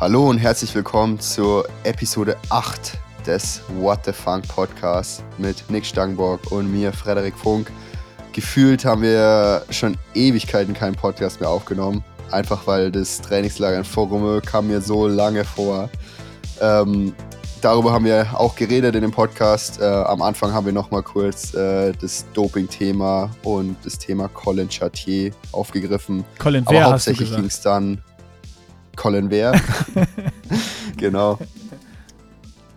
Hallo und herzlich willkommen zur Episode 8 des What the Funk Podcast mit Nick Stangenborg und mir, Frederik Funk. Gefühlt haben wir schon Ewigkeiten keinen Podcast mehr aufgenommen. Einfach weil das Trainingslager in Forume kam mir so lange vor. Ähm, darüber haben wir auch geredet in dem Podcast. Äh, am Anfang haben wir nochmal kurz äh, das Doping-Thema und das Thema Colin Chartier aufgegriffen. Colin Aber hauptsächlich ging es dann Colin Wehr. genau.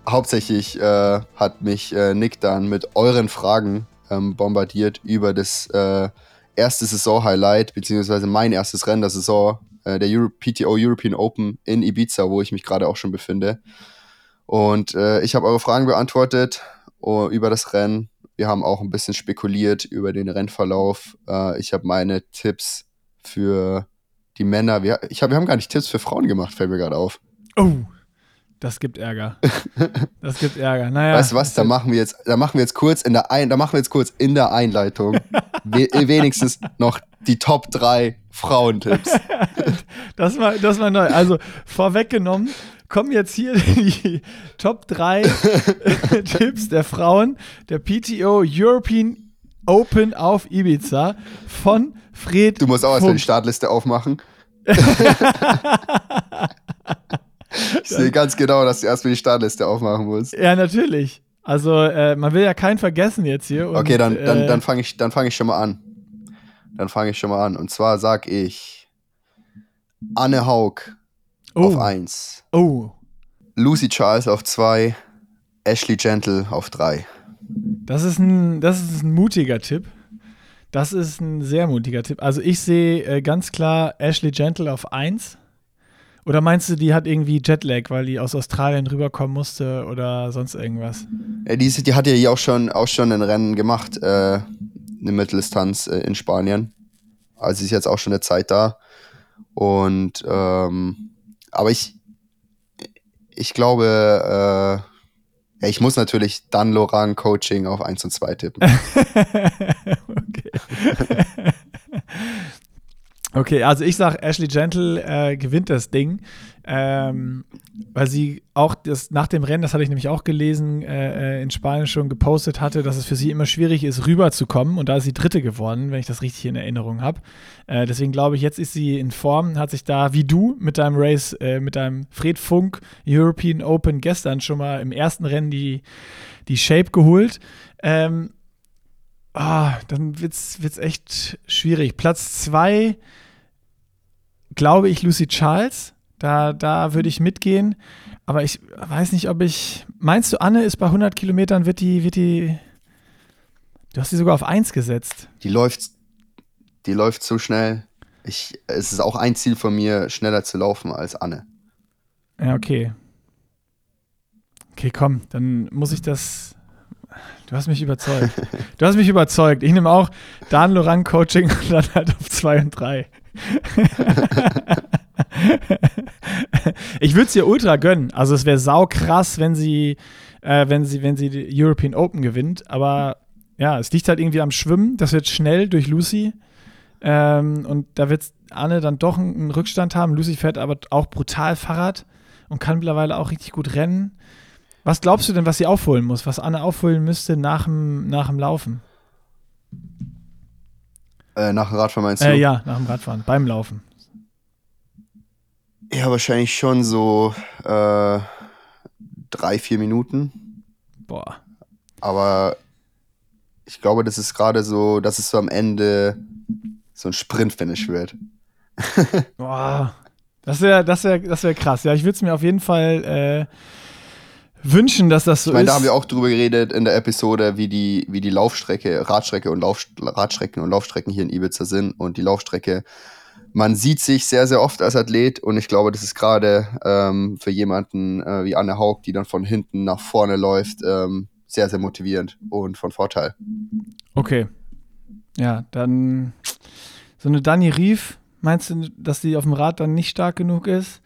Hauptsächlich äh, hat mich äh, Nick dann mit euren Fragen ähm, bombardiert über das äh, erste Saison-Highlight, beziehungsweise mein erstes Rennen der Saison, äh, der Euro PTO European Open in Ibiza, wo ich mich gerade auch schon befinde. Und äh, ich habe eure Fragen beantwortet oh, über das Rennen. Wir haben auch ein bisschen spekuliert über den Rennverlauf. Äh, ich habe meine Tipps für die Männer. Wir, ich hab, wir haben gar nicht Tipps für Frauen gemacht, fällt mir gerade auf. Oh, das gibt Ärger. Das gibt Ärger. Naja. weißt du was? Da machen wir jetzt, da machen wir jetzt kurz in der Ein, da machen wir jetzt kurz in der Einleitung we wenigstens noch die Top 3 Frauentipps. Das war, das war neu. Also vorweggenommen kommen jetzt hier die Top 3 Tipps der Frauen der PTO European Open auf Ibiza von Fred. Du musst auch erstmal die. Startliste aufmachen. ich sehe ganz genau, dass du erstmal die Startliste aufmachen musst. Ja, natürlich. Also äh, man will ja keinen vergessen jetzt hier. Und, Okay, dann, dann, äh, dann fange ich, dann fang ich schon mal an. Dann fange ich schon mal an. Und zwar sag ich Anne Haug auf oh, 1, oh, Lucy Charles auf 2, Ashley Gentle auf 3. Das ist ein, das ist ein mutiger Tipp. Das ist ein sehr mutiger Tipp. Also ich sehe äh, ganz klar Ashley Gentle auf 1. Oder meinst du, die hat irgendwie Jetlag, weil die aus Australien rüberkommen musste oder sonst irgendwas? Ja, die, ist- die hat ja hier auch schon, auch schon ein Rennen gemacht, äh, eine Mitteldistanz äh, in Spanien. Also sie ist jetzt auch schon eine Zeit da. Und ähm, aber ich, ich glaube, äh, ja, ich muss natürlich dann Laurent Coaching auf 1 und 2 tippen. okay. okay, also ich sage, Ashley Gentle äh, gewinnt das Ding, ähm, weil sie auch das, nach dem Rennen, das hatte ich nämlich auch gelesen, äh, äh, in Spanien schon gepostet hatte, dass es für sie immer schwierig ist, rüberzukommen. Und da ist sie Dritte geworden, wenn ich das richtig in Erinnerung habe. Äh, deswegen glaube ich, jetzt ist sie in Form, hat sich da, wie du, mit deinem Race, äh, mit deinem Fred Funk European Open gestern schon mal im ersten Rennen die, die Shape geholt. Ähm, Ah, dann wird's, wird's echt schwierig. Platz zwei, glaube ich, Lucy Charles. Da, da würde ich mitgehen. Aber ich weiß nicht, ob ich. Meinst du, Anne ist bei 100 Kilometern, wird die, wird die. Du hast sie sogar auf 1 gesetzt. Die läuft, die läuft so schnell. Ich, es ist auch ein Ziel von mir, schneller zu laufen als Anne. Ja, okay. Okay, komm, dann muss ich das. Du hast mich überzeugt. Du hast mich überzeugt. Ich nehme auch Dan Lorang Coaching und dann halt auf 2 und 3. ich würde es ihr ultra gönnen. Also es wäre sau krass, wenn sie, äh, wenn sie, wenn sie die European Open gewinnt. Aber ja, es liegt halt irgendwie am Schwimmen. Das wird schnell durch Lucy. Ähm, und da wird Anne dann doch einen, Rückstand haben. Lucy fährt aber auch brutal Fahrrad und kann mittlerweile auch richtig gut rennen. Was glaubst du denn, was sie aufholen muss, was Anne aufholen müsste nach dem, nach dem Laufen? Äh, nach dem Radfahren meinst du? Äh, ja, nach dem Radfahren, beim Laufen. Ja, wahrscheinlich schon so äh, drei, vier Minuten. Boah. Aber ich glaube, das ist gerade so, dass es so am Ende so ein Sprint-Finish wird. Boah. Das wäre das wär, das wär krass. Ja, ich würde es mir auf jeden Fall äh, wünschen, dass das so Ich meine, ist. da haben wir auch drüber geredet in der Episode, wie die, wie die Laufstrecke, Radstrecke und Lauf, Radstrecken und Laufstrecken hier in Ibiza sind. Und die Laufstrecke, man sieht sich sehr, sehr oft als Athlet und ich glaube, das ist gerade ähm, für jemanden äh, wie Anne Haug, die dann von hinten nach vorne läuft, ähm, sehr, sehr motivierend und von Vorteil. Okay. Ja, dann so eine Dani Rief, meinst du, dass die auf dem Rad dann nicht stark genug ist?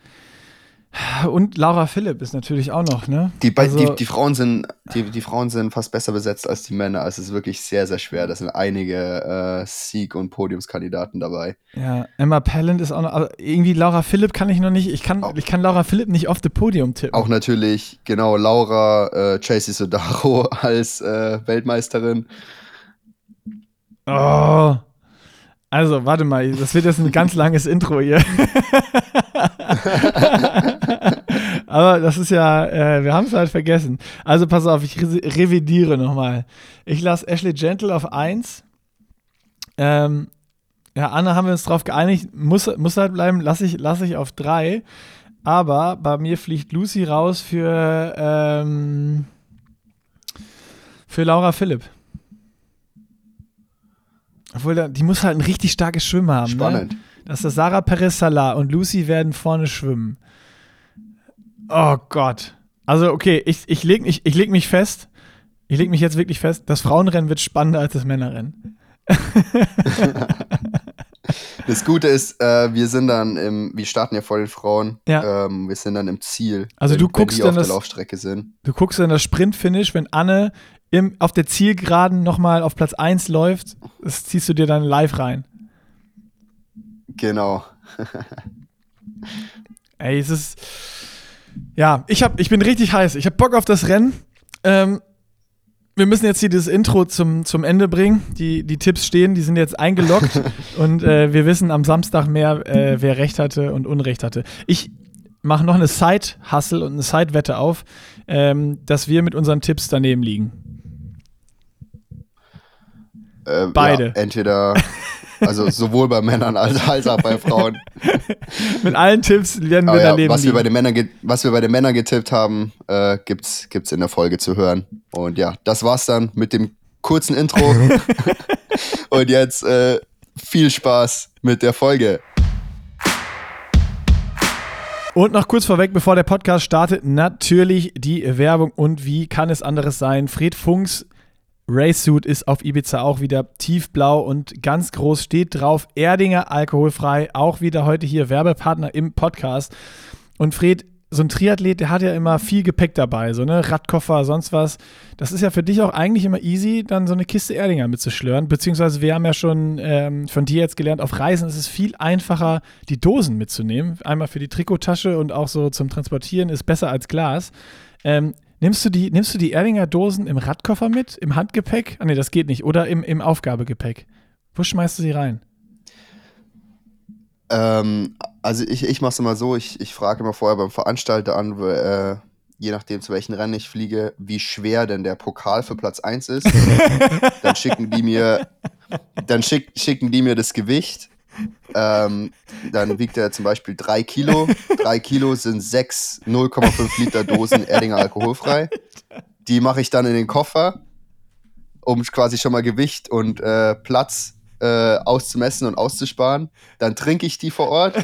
Und Laura Philipp ist natürlich auch noch, ne? Die, also, die, die, Frauen sind, die, die Frauen sind fast besser besetzt als die Männer. Also es ist wirklich sehr, sehr schwer. Da sind einige äh, Sieg- und Podiumskandidaten dabei. Ja, Emma Pallant ist auch noch, aber irgendwie Laura Philipp kann ich noch nicht, ich kann, ich kann Laura Philipp nicht auf das Podium tippen. Auch natürlich, genau, Laura äh, Tracy Sodaro als äh, Weltmeisterin. Oh. Also, warte mal, das wird jetzt ein ganz langes Intro hier. Aber das ist ja, äh, wir haben es halt vergessen. Also pass auf, ich re revidiere nochmal. Ich lasse Ashley Gentle auf 1. Ähm, ja, Anna haben wir uns drauf geeinigt, muss, muss halt bleiben, lasse ich, lass ich auf 3. Aber bei mir fliegt Lucy raus für, ähm, für Laura Philipp. Obwohl, die muss halt ein richtig starkes Schwimmen haben. Ne? Spannend. Ne? Das ist Sarah Perez Salah und Lucy werden vorne schwimmen. Oh Gott. Also, okay, ich, ich lege ich, ich leg mich fest. Ich lege mich jetzt wirklich fest. Das Frauenrennen wird spannender als das Männerrennen. das Gute ist, äh, wir sind dann im, wir starten ja vor den Frauen. Ja. Ähm, wir sind dann im Ziel. Also wenn, du guckst dann auf der Laufstrecke sind. Du guckst dann das Sprint-Finish, wenn Anne im, auf der Zielgeraden nochmal auf Platz 1 läuft, das ziehst du dir dann live rein. Genau. Ey, es ist. Ja, ich, hab, ich bin richtig heiß. Ich habe Bock auf das Rennen. Ähm, wir müssen jetzt hier das Intro zum, zum Ende bringen. Die, die Tipps stehen, die sind jetzt eingeloggt und äh, wir wissen am Samstag mehr, äh, wer Recht hatte und Unrecht hatte. Ich mache noch eine Side-Hustle und eine Side-Wette auf, ähm, dass wir mit unseren Tipps daneben liegen. Äh, Beide. Ja, entweder, also sowohl bei Männern als, als auch bei Frauen. Mit allen Tipps werden wir ja, daneben was wir, bei den Männern was wir bei den Männern getippt haben, äh, gibt's, gibt's in der Folge zu hören. Und ja, das war's dann mit dem kurzen Intro. Und jetzt äh, viel Spaß mit der Folge. Und noch kurz vorweg, bevor der Podcast startet, natürlich die Werbung und wie kann es anderes sein? Fred Funks Racesuit ist auf Ibiza auch wieder tiefblau und ganz groß steht drauf Erdinger alkoholfrei, auch wieder heute hier Werbepartner im Podcast. Und Fred, so ein Triathlet, der hat ja immer viel Gepäck dabei, so ne Radkoffer, sonst was. Das ist ja für dich auch eigentlich immer easy, dann so eine Kiste Erdinger mitzuschlören. Beziehungsweise wir haben ja schon ähm, von dir jetzt gelernt, auf Reisen ist es viel einfacher, die Dosen mitzunehmen. Einmal für die Trikottasche und auch so zum Transportieren ist besser als Glas. Ähm, Nimmst du die, nimmst du die Erdinger Dosen im Radkoffer mit, im Handgepäck? Ah nee, das geht nicht. Oder im, im Aufgabegepäck? Wo schmeißt du sie rein? Ähm, also ich, ich mache es immer so, ich, ich frage immer vorher beim Veranstalter an, äh, je nachdem zu welchen Rennen ich fliege, wie schwer denn der Pokal für Platz 1 ist. dann schicken die mir, dann schick, schicken die mir das Gewicht ähm, dann wiegt er zum Beispiel 3 Kilo. 3 Kilo sind 6 0,5 Liter Dosen Erdinger alkoholfrei. Die mache ich dann in den Koffer, um quasi schon mal Gewicht und äh, Platz äh, auszumessen und auszusparen. Dann trinke ich die vor Ort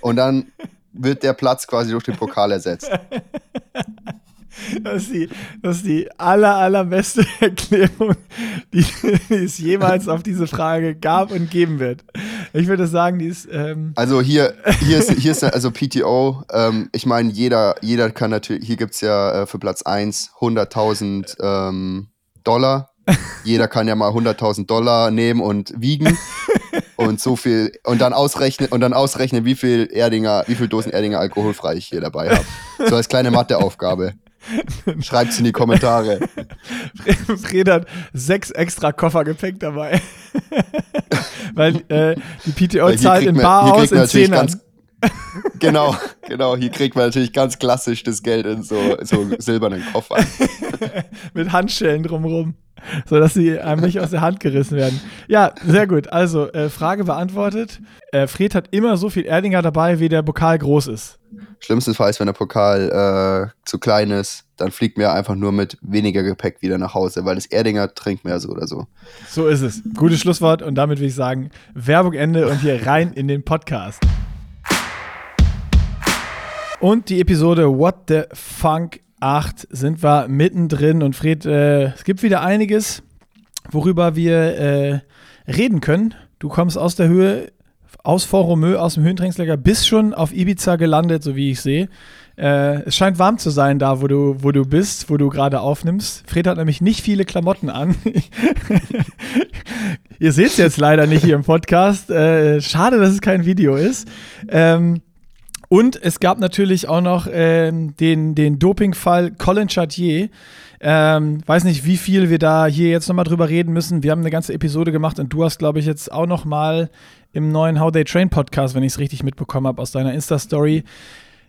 und dann wird der Platz quasi durch den Pokal ersetzt. Das ist die, das ist die aller, allerbeste Erklärung, die, die, es jemals auf diese Frage gab und geben wird. Ich würde sagen, die ist. Ähm also hier, hier ist, hier ist also PTO. Ähm, ich meine, jeder, jeder kann natürlich, hier gibt es ja äh, für Platz 1 100.000 ähm, Dollar. Jeder kann ja mal 100.000 Dollar nehmen und wiegen und so viel und dann ausrechnen und dann ausrechnen, wie viel Erdinger, wie viel Dosen Erdinger alkoholfrei ich hier dabei habe. So als kleine Matheaufgabe. Schreibt es in die Kommentare. Fred hat sechs extra Koffer Gepäck dabei. Weil äh, die PTO zahlt in Bar aus in Zehnern. genau, genau. Hier kriegt man natürlich ganz klassisch das Geld in so, so silbernen Koffern. Mit Handschellen drumherum, sodass sie einem nicht aus der Hand gerissen werden. Ja, sehr gut. Also, äh, Frage beantwortet. Äh, Fred hat immer so viel Erdinger dabei, wie der Pokal groß ist. Schlimmstenfalls, wenn der Pokal äh, zu klein ist, dann fliegt mir einfach nur mit weniger Gepäck wieder nach Hause, weil das Erdinger trinkt mehr so oder so. So ist es. Gutes Schlusswort und damit würde ich sagen, Werbung Ende und hier rein in den Podcast. Und die Episode What the Funk 8 sind wir mittendrin und Fred, äh, es gibt wieder einiges, worüber wir äh, reden können. Du kommst aus der Höhe, aus Fort Romeu, aus dem Höhentrainingslager, bist schon auf Ibiza gelandet, so wie ich sehe. Äh, es scheint warm zu sein da, wo du, wo du bist, wo du gerade aufnimmst. Fred hat nämlich nicht viele Klamotten an. Ihr seht es jetzt leider nicht hier im Podcast. Äh, schade, dass es kein Video ist. Ähm, und es gab natürlich auch noch ähm, den, den Dopingfall Colin Chartier. Ähm, weiß nicht, wie viel wir da hier jetzt nochmal drüber reden müssen. Wir haben eine ganze Episode gemacht und du hast, glaube ich, jetzt auch nochmal im neuen How They Train Podcast, wenn ich es richtig mitbekommen habe, aus deiner Insta-Story,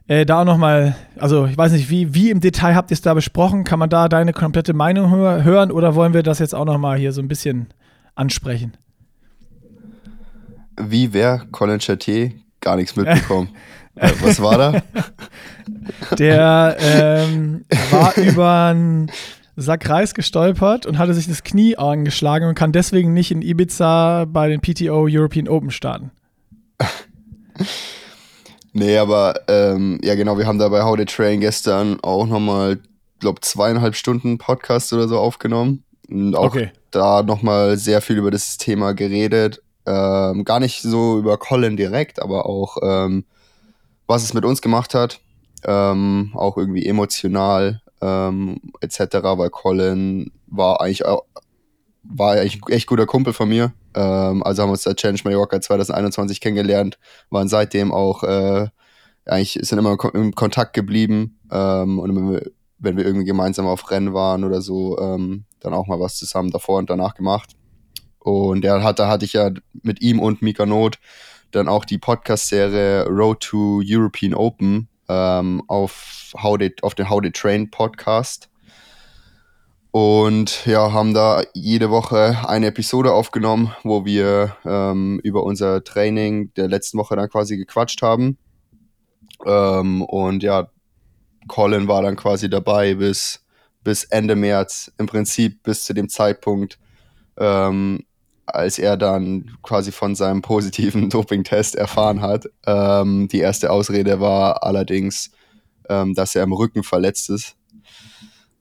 äh, da auch nochmal, also ich weiß nicht, wie, wie im Detail habt ihr es da besprochen? Kann man da deine komplette Meinung hör hören oder wollen wir das jetzt auch nochmal hier so ein bisschen ansprechen? Wie wer Colin Chartier gar nichts mitbekommen. äh, was war da? Der ähm, war über einen Sack Reis gestolpert und hatte sich das Knie angeschlagen und kann deswegen nicht in Ibiza bei den PTO European Open starten. nee, aber ähm, ja genau, wir haben da bei How to Train gestern auch nochmal, glaube zweieinhalb Stunden Podcast oder so aufgenommen. Und auch okay. da nochmal sehr viel über das Thema geredet. Ähm, gar nicht so über Colin direkt, aber auch ähm, was es mit uns gemacht hat. Ähm, auch irgendwie emotional ähm, etc., weil Colin war eigentlich auch, war eigentlich ein echt guter Kumpel von mir. Ähm, also haben wir uns der Challenge Mallorca 2021 kennengelernt, waren seitdem auch äh, eigentlich sind immer im Kontakt geblieben ähm, und wenn wir, wenn wir irgendwie gemeinsam auf Rennen waren oder so, ähm, dann auch mal was zusammen davor und danach gemacht. Und der hat, da hatte ich ja mit ihm und Mika Not dann auch die Podcast-Serie Road to European Open ähm, auf, How They, auf den How They Train Podcast. Und ja, haben da jede Woche eine Episode aufgenommen, wo wir ähm, über unser Training der letzten Woche dann quasi gequatscht haben. Ähm, und ja, Colin war dann quasi dabei bis, bis Ende März, im Prinzip bis zu dem Zeitpunkt, ähm, als er dann quasi von seinem positiven Dopingtest erfahren hat. Ähm, die erste Ausrede war allerdings, ähm, dass er im Rücken verletzt ist.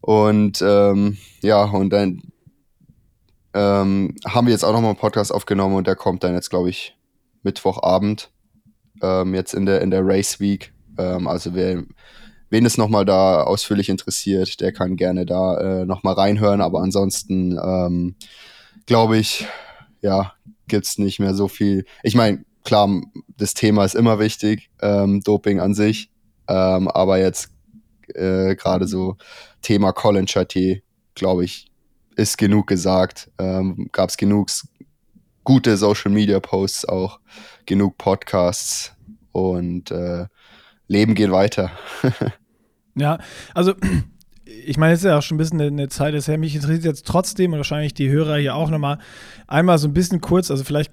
Und ähm, ja, und dann ähm, haben wir jetzt auch nochmal einen Podcast aufgenommen und der kommt dann jetzt, glaube ich, Mittwochabend, ähm, jetzt in der, in der Race Week. Ähm, also wer, wen es nochmal da ausführlich interessiert, der kann gerne da äh, nochmal reinhören. Aber ansonsten glaube ich, ja, gibt es nicht mehr so viel. Ich meine, klar, das Thema ist immer wichtig, ähm, Doping an sich, ähm, aber jetzt äh, gerade so Thema Colin Chartier, glaube ich, ist genug gesagt. Ähm, Gab es genug gute Social Media Posts auch, genug Podcasts und äh, Leben geht weiter. ja, also ich meine, es ist ja auch schon ein bisschen eine, eine Zeit her. Mich interessiert jetzt trotzdem und wahrscheinlich die Hörer hier auch nochmal einmal so ein bisschen kurz, also vielleicht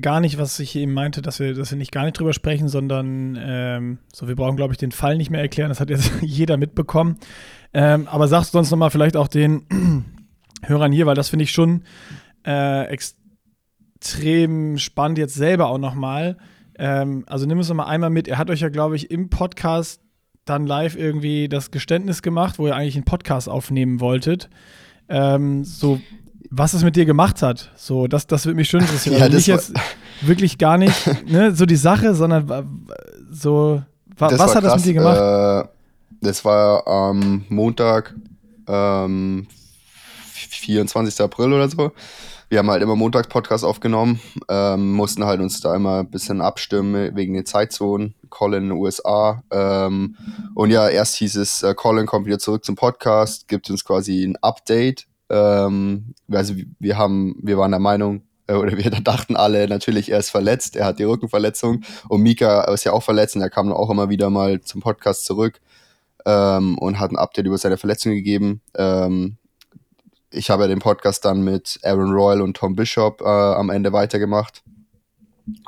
gar nicht, was ich eben meinte, dass wir, dass wir nicht gar nicht drüber sprechen, sondern ähm, so, wir brauchen, glaube ich, den Fall nicht mehr erklären. Das hat jetzt jeder mitbekommen. Ähm, aber sagst du sonst nochmal vielleicht auch den Hörern hier, weil das finde ich schon äh, extrem spannend jetzt selber auch nochmal. Ähm, also nimm es nochmal einmal mit. Er hat euch ja, glaube ich, im Podcast dann live irgendwie das Geständnis gemacht, wo ihr eigentlich einen Podcast aufnehmen wolltet. Ähm, so, was es mit dir gemacht hat. So, das, das würde mich schon interessieren. ja, also nicht jetzt wirklich gar nicht ne, so die Sache, sondern so, wa was hat krass. das mit dir gemacht? Äh, das war am Montag, ähm, 24. April oder so wir haben halt immer montags Podcast aufgenommen, ähm, mussten halt uns da immer ein bisschen abstimmen wegen den Zeitzonen. Colin in den USA. Ähm, und ja, erst hieß es, äh, Colin kommt wieder zurück zum Podcast, gibt uns quasi ein Update. Ähm, also wir haben, wir waren der Meinung, äh, oder wir dachten alle, natürlich, er ist verletzt, er hat die Rückenverletzung. Und Mika ist ja auch verletzt und er kam auch immer wieder mal zum Podcast zurück ähm, und hat ein Update über seine Verletzung gegeben. Ähm, ich habe ja den Podcast dann mit Aaron Royal und Tom Bishop äh, am Ende weitergemacht.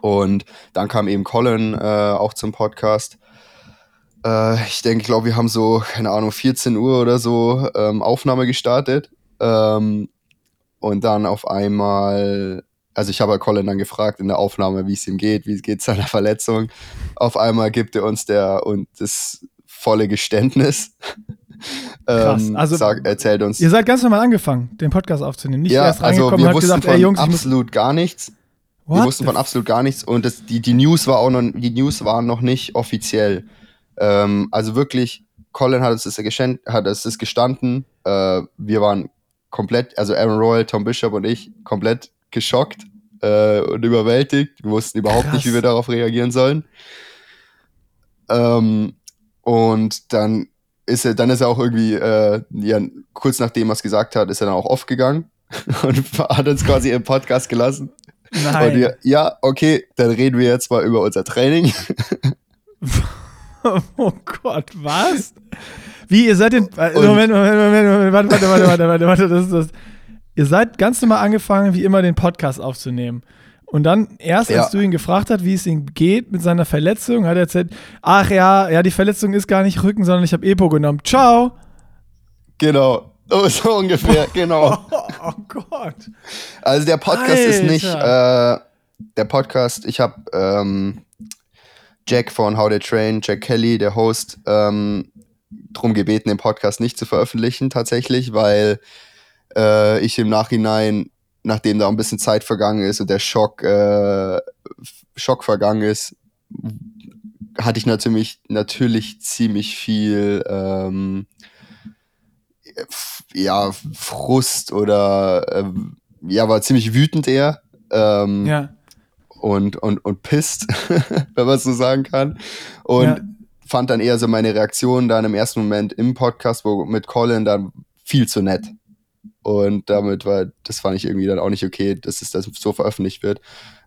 Und dann kam eben Colin äh, auch zum Podcast. Äh, ich denke, ich glaube, wir haben so, keine Ahnung, 14 Uhr oder so ähm, Aufnahme gestartet. Ähm, und dann auf einmal, also ich habe halt Colin dann gefragt in der Aufnahme, wie es ihm geht, wie geht es seiner Verletzung. Auf einmal gibt er uns der und das volle Geständnis. Krass. Ähm, also, sag, erzählt uns. Ihr seid ganz normal angefangen, den Podcast aufzunehmen. Nicht ja, erst reingekommen also wir und habt gesagt, ey Jungs, absolut gar nichts. What? Wir wussten von absolut gar nichts und das, die, die News war auch noch, die News waren noch nicht offiziell. Ähm, also wirklich, Colin hat es, hat es gestanden. Äh, wir waren komplett, also Aaron Royal, Tom Bishop und ich, komplett geschockt äh, und überwältigt. Wir wussten überhaupt Krass. nicht, wie wir darauf reagieren sollen. Ähm, und dann ist er, dann ist er auch irgendwie, äh, ja, kurz nachdem er es gesagt hat, ist er dann auch aufgegangen und hat uns quasi im Podcast gelassen. Nein. Und wir, ja, okay, dann reden wir jetzt mal über unser Training. oh Gott, was? Wie, ihr seid den. Moment, Moment, Moment, Moment, warte, warte, warte, warte, warte, warte, das ist das. Ihr seid ganz normal angefangen, wie immer, den Podcast aufzunehmen. Und dann, erst als ja. du ihn gefragt hast, wie es ihm geht mit seiner Verletzung, hat er erzählt, ach ja, ja, die Verletzung ist gar nicht Rücken, sondern ich habe Epo genommen. Ciao. Genau. Oh, so ungefähr, genau. oh, oh, Gott. Also der Podcast Alter. ist nicht, äh, der Podcast, ich habe ähm, Jack von How They Train, Jack Kelly, der Host, ähm, drum gebeten, den Podcast nicht zu veröffentlichen tatsächlich, weil äh, ich im Nachhinein, nachdem da ein bisschen Zeit vergangen ist und der Schock, äh, Schock vergangen ist, hatte ich natürlich, natürlich ziemlich viel ähm, ja, Frust oder äh, ja, war ziemlich wütend eher. Ähm, ja. Und, und, und pisst, wenn man es so sagen kann. Und ja. fand dann eher so meine Reaktion dann im ersten Moment im Podcast, wo mit Colin dann viel zu nett. Und damit war, das fand ich irgendwie dann auch nicht okay, dass es das so veröffentlicht wird.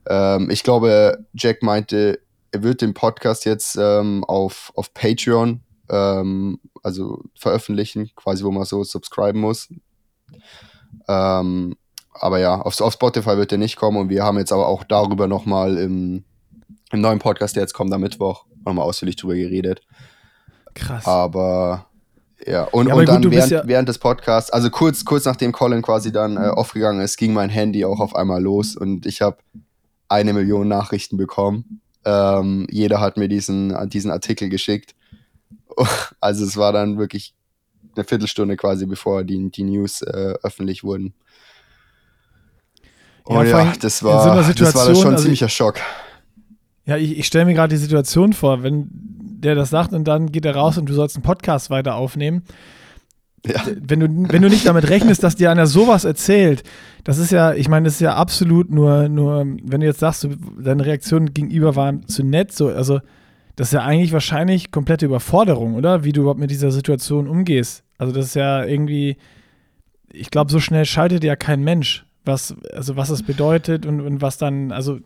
Ähm, ich glaube, Jack meinte, er wird den Podcast jetzt ähm, auf, auf Patreon ähm, also veröffentlichen, quasi wo man so subscriben muss. Ähm, aber ja, auf, auf Spotify wird der nicht kommen und wir haben jetzt aber auch darüber nochmal im, im neuen Podcast, der jetzt kommt am Mittwoch, nochmal ausführlich drüber geredet. Krass. Aber ja, und, ja, und dann gut, während, ja während des Podcasts, also kurz, kurz nachdem Colin quasi dann äh, aufgegangen ist, ging mein Handy auch auf einmal los und ich habe eine Million Nachrichten bekommen. Ähm, jeder hat mir diesen, diesen Artikel geschickt Also es war dann wirklich eine Viertelstunde quasi, bevor die, die News äh, öffentlich wurden. Oh ja, ja das war, so das war dann schon ein also ziemlicher Schock. Ja, ich, ich stelle mir gerade die Situation vor, wenn der das sagt und dann geht er raus und du sollst einen Podcast weiter aufnehmen. Ja. Wenn, du, wenn du nicht damit rechnest, dass dir einer sowas erzählt, das ist ja, ich meine, das ist ja absolut nur, nur, wenn du jetzt sagst, du, deine Reaktion gegenüber war zu nett, so, also das ist ja eigentlich wahrscheinlich komplette Überforderung, oder? Wie du überhaupt mit dieser Situation umgehst. Also das ist ja irgendwie, ich glaube, so schnell schaltet ja kein Mensch, was, also was es bedeutet und, und was dann, also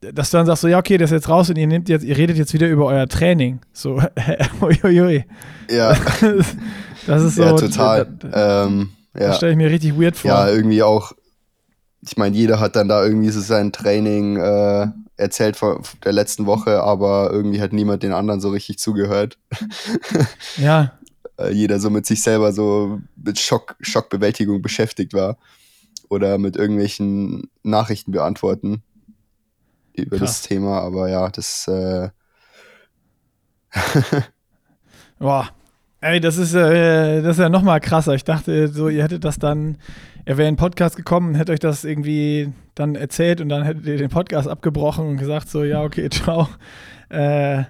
dass du dann sagst so, ja, okay, das ist jetzt raus und ihr nehmt jetzt, ihr redet jetzt wieder über euer Training. So, uiuiui. Ja. das ist so. Ja, total. Da, ähm, ja. Das stelle ich mir richtig weird vor. Ja, irgendwie auch, ich meine, jeder hat dann da irgendwie so sein Training äh, erzählt von der letzten Woche, aber irgendwie hat niemand den anderen so richtig zugehört. Ja. Äh, jeder so mit sich selber so mit Schock, Schockbewältigung beschäftigt war. Oder mit irgendwelchen Nachrichten beantworten über Krass. das Thema, aber ja, das äh Boah. Ey, das ist, äh, das ist ja nochmal krasser. Ich dachte, so, ihr hättet das dann er wäre in den Podcast gekommen und hätte euch das irgendwie dann erzählt und dann hättet ihr den Podcast abgebrochen und gesagt so, ja, okay, ciao. Äh,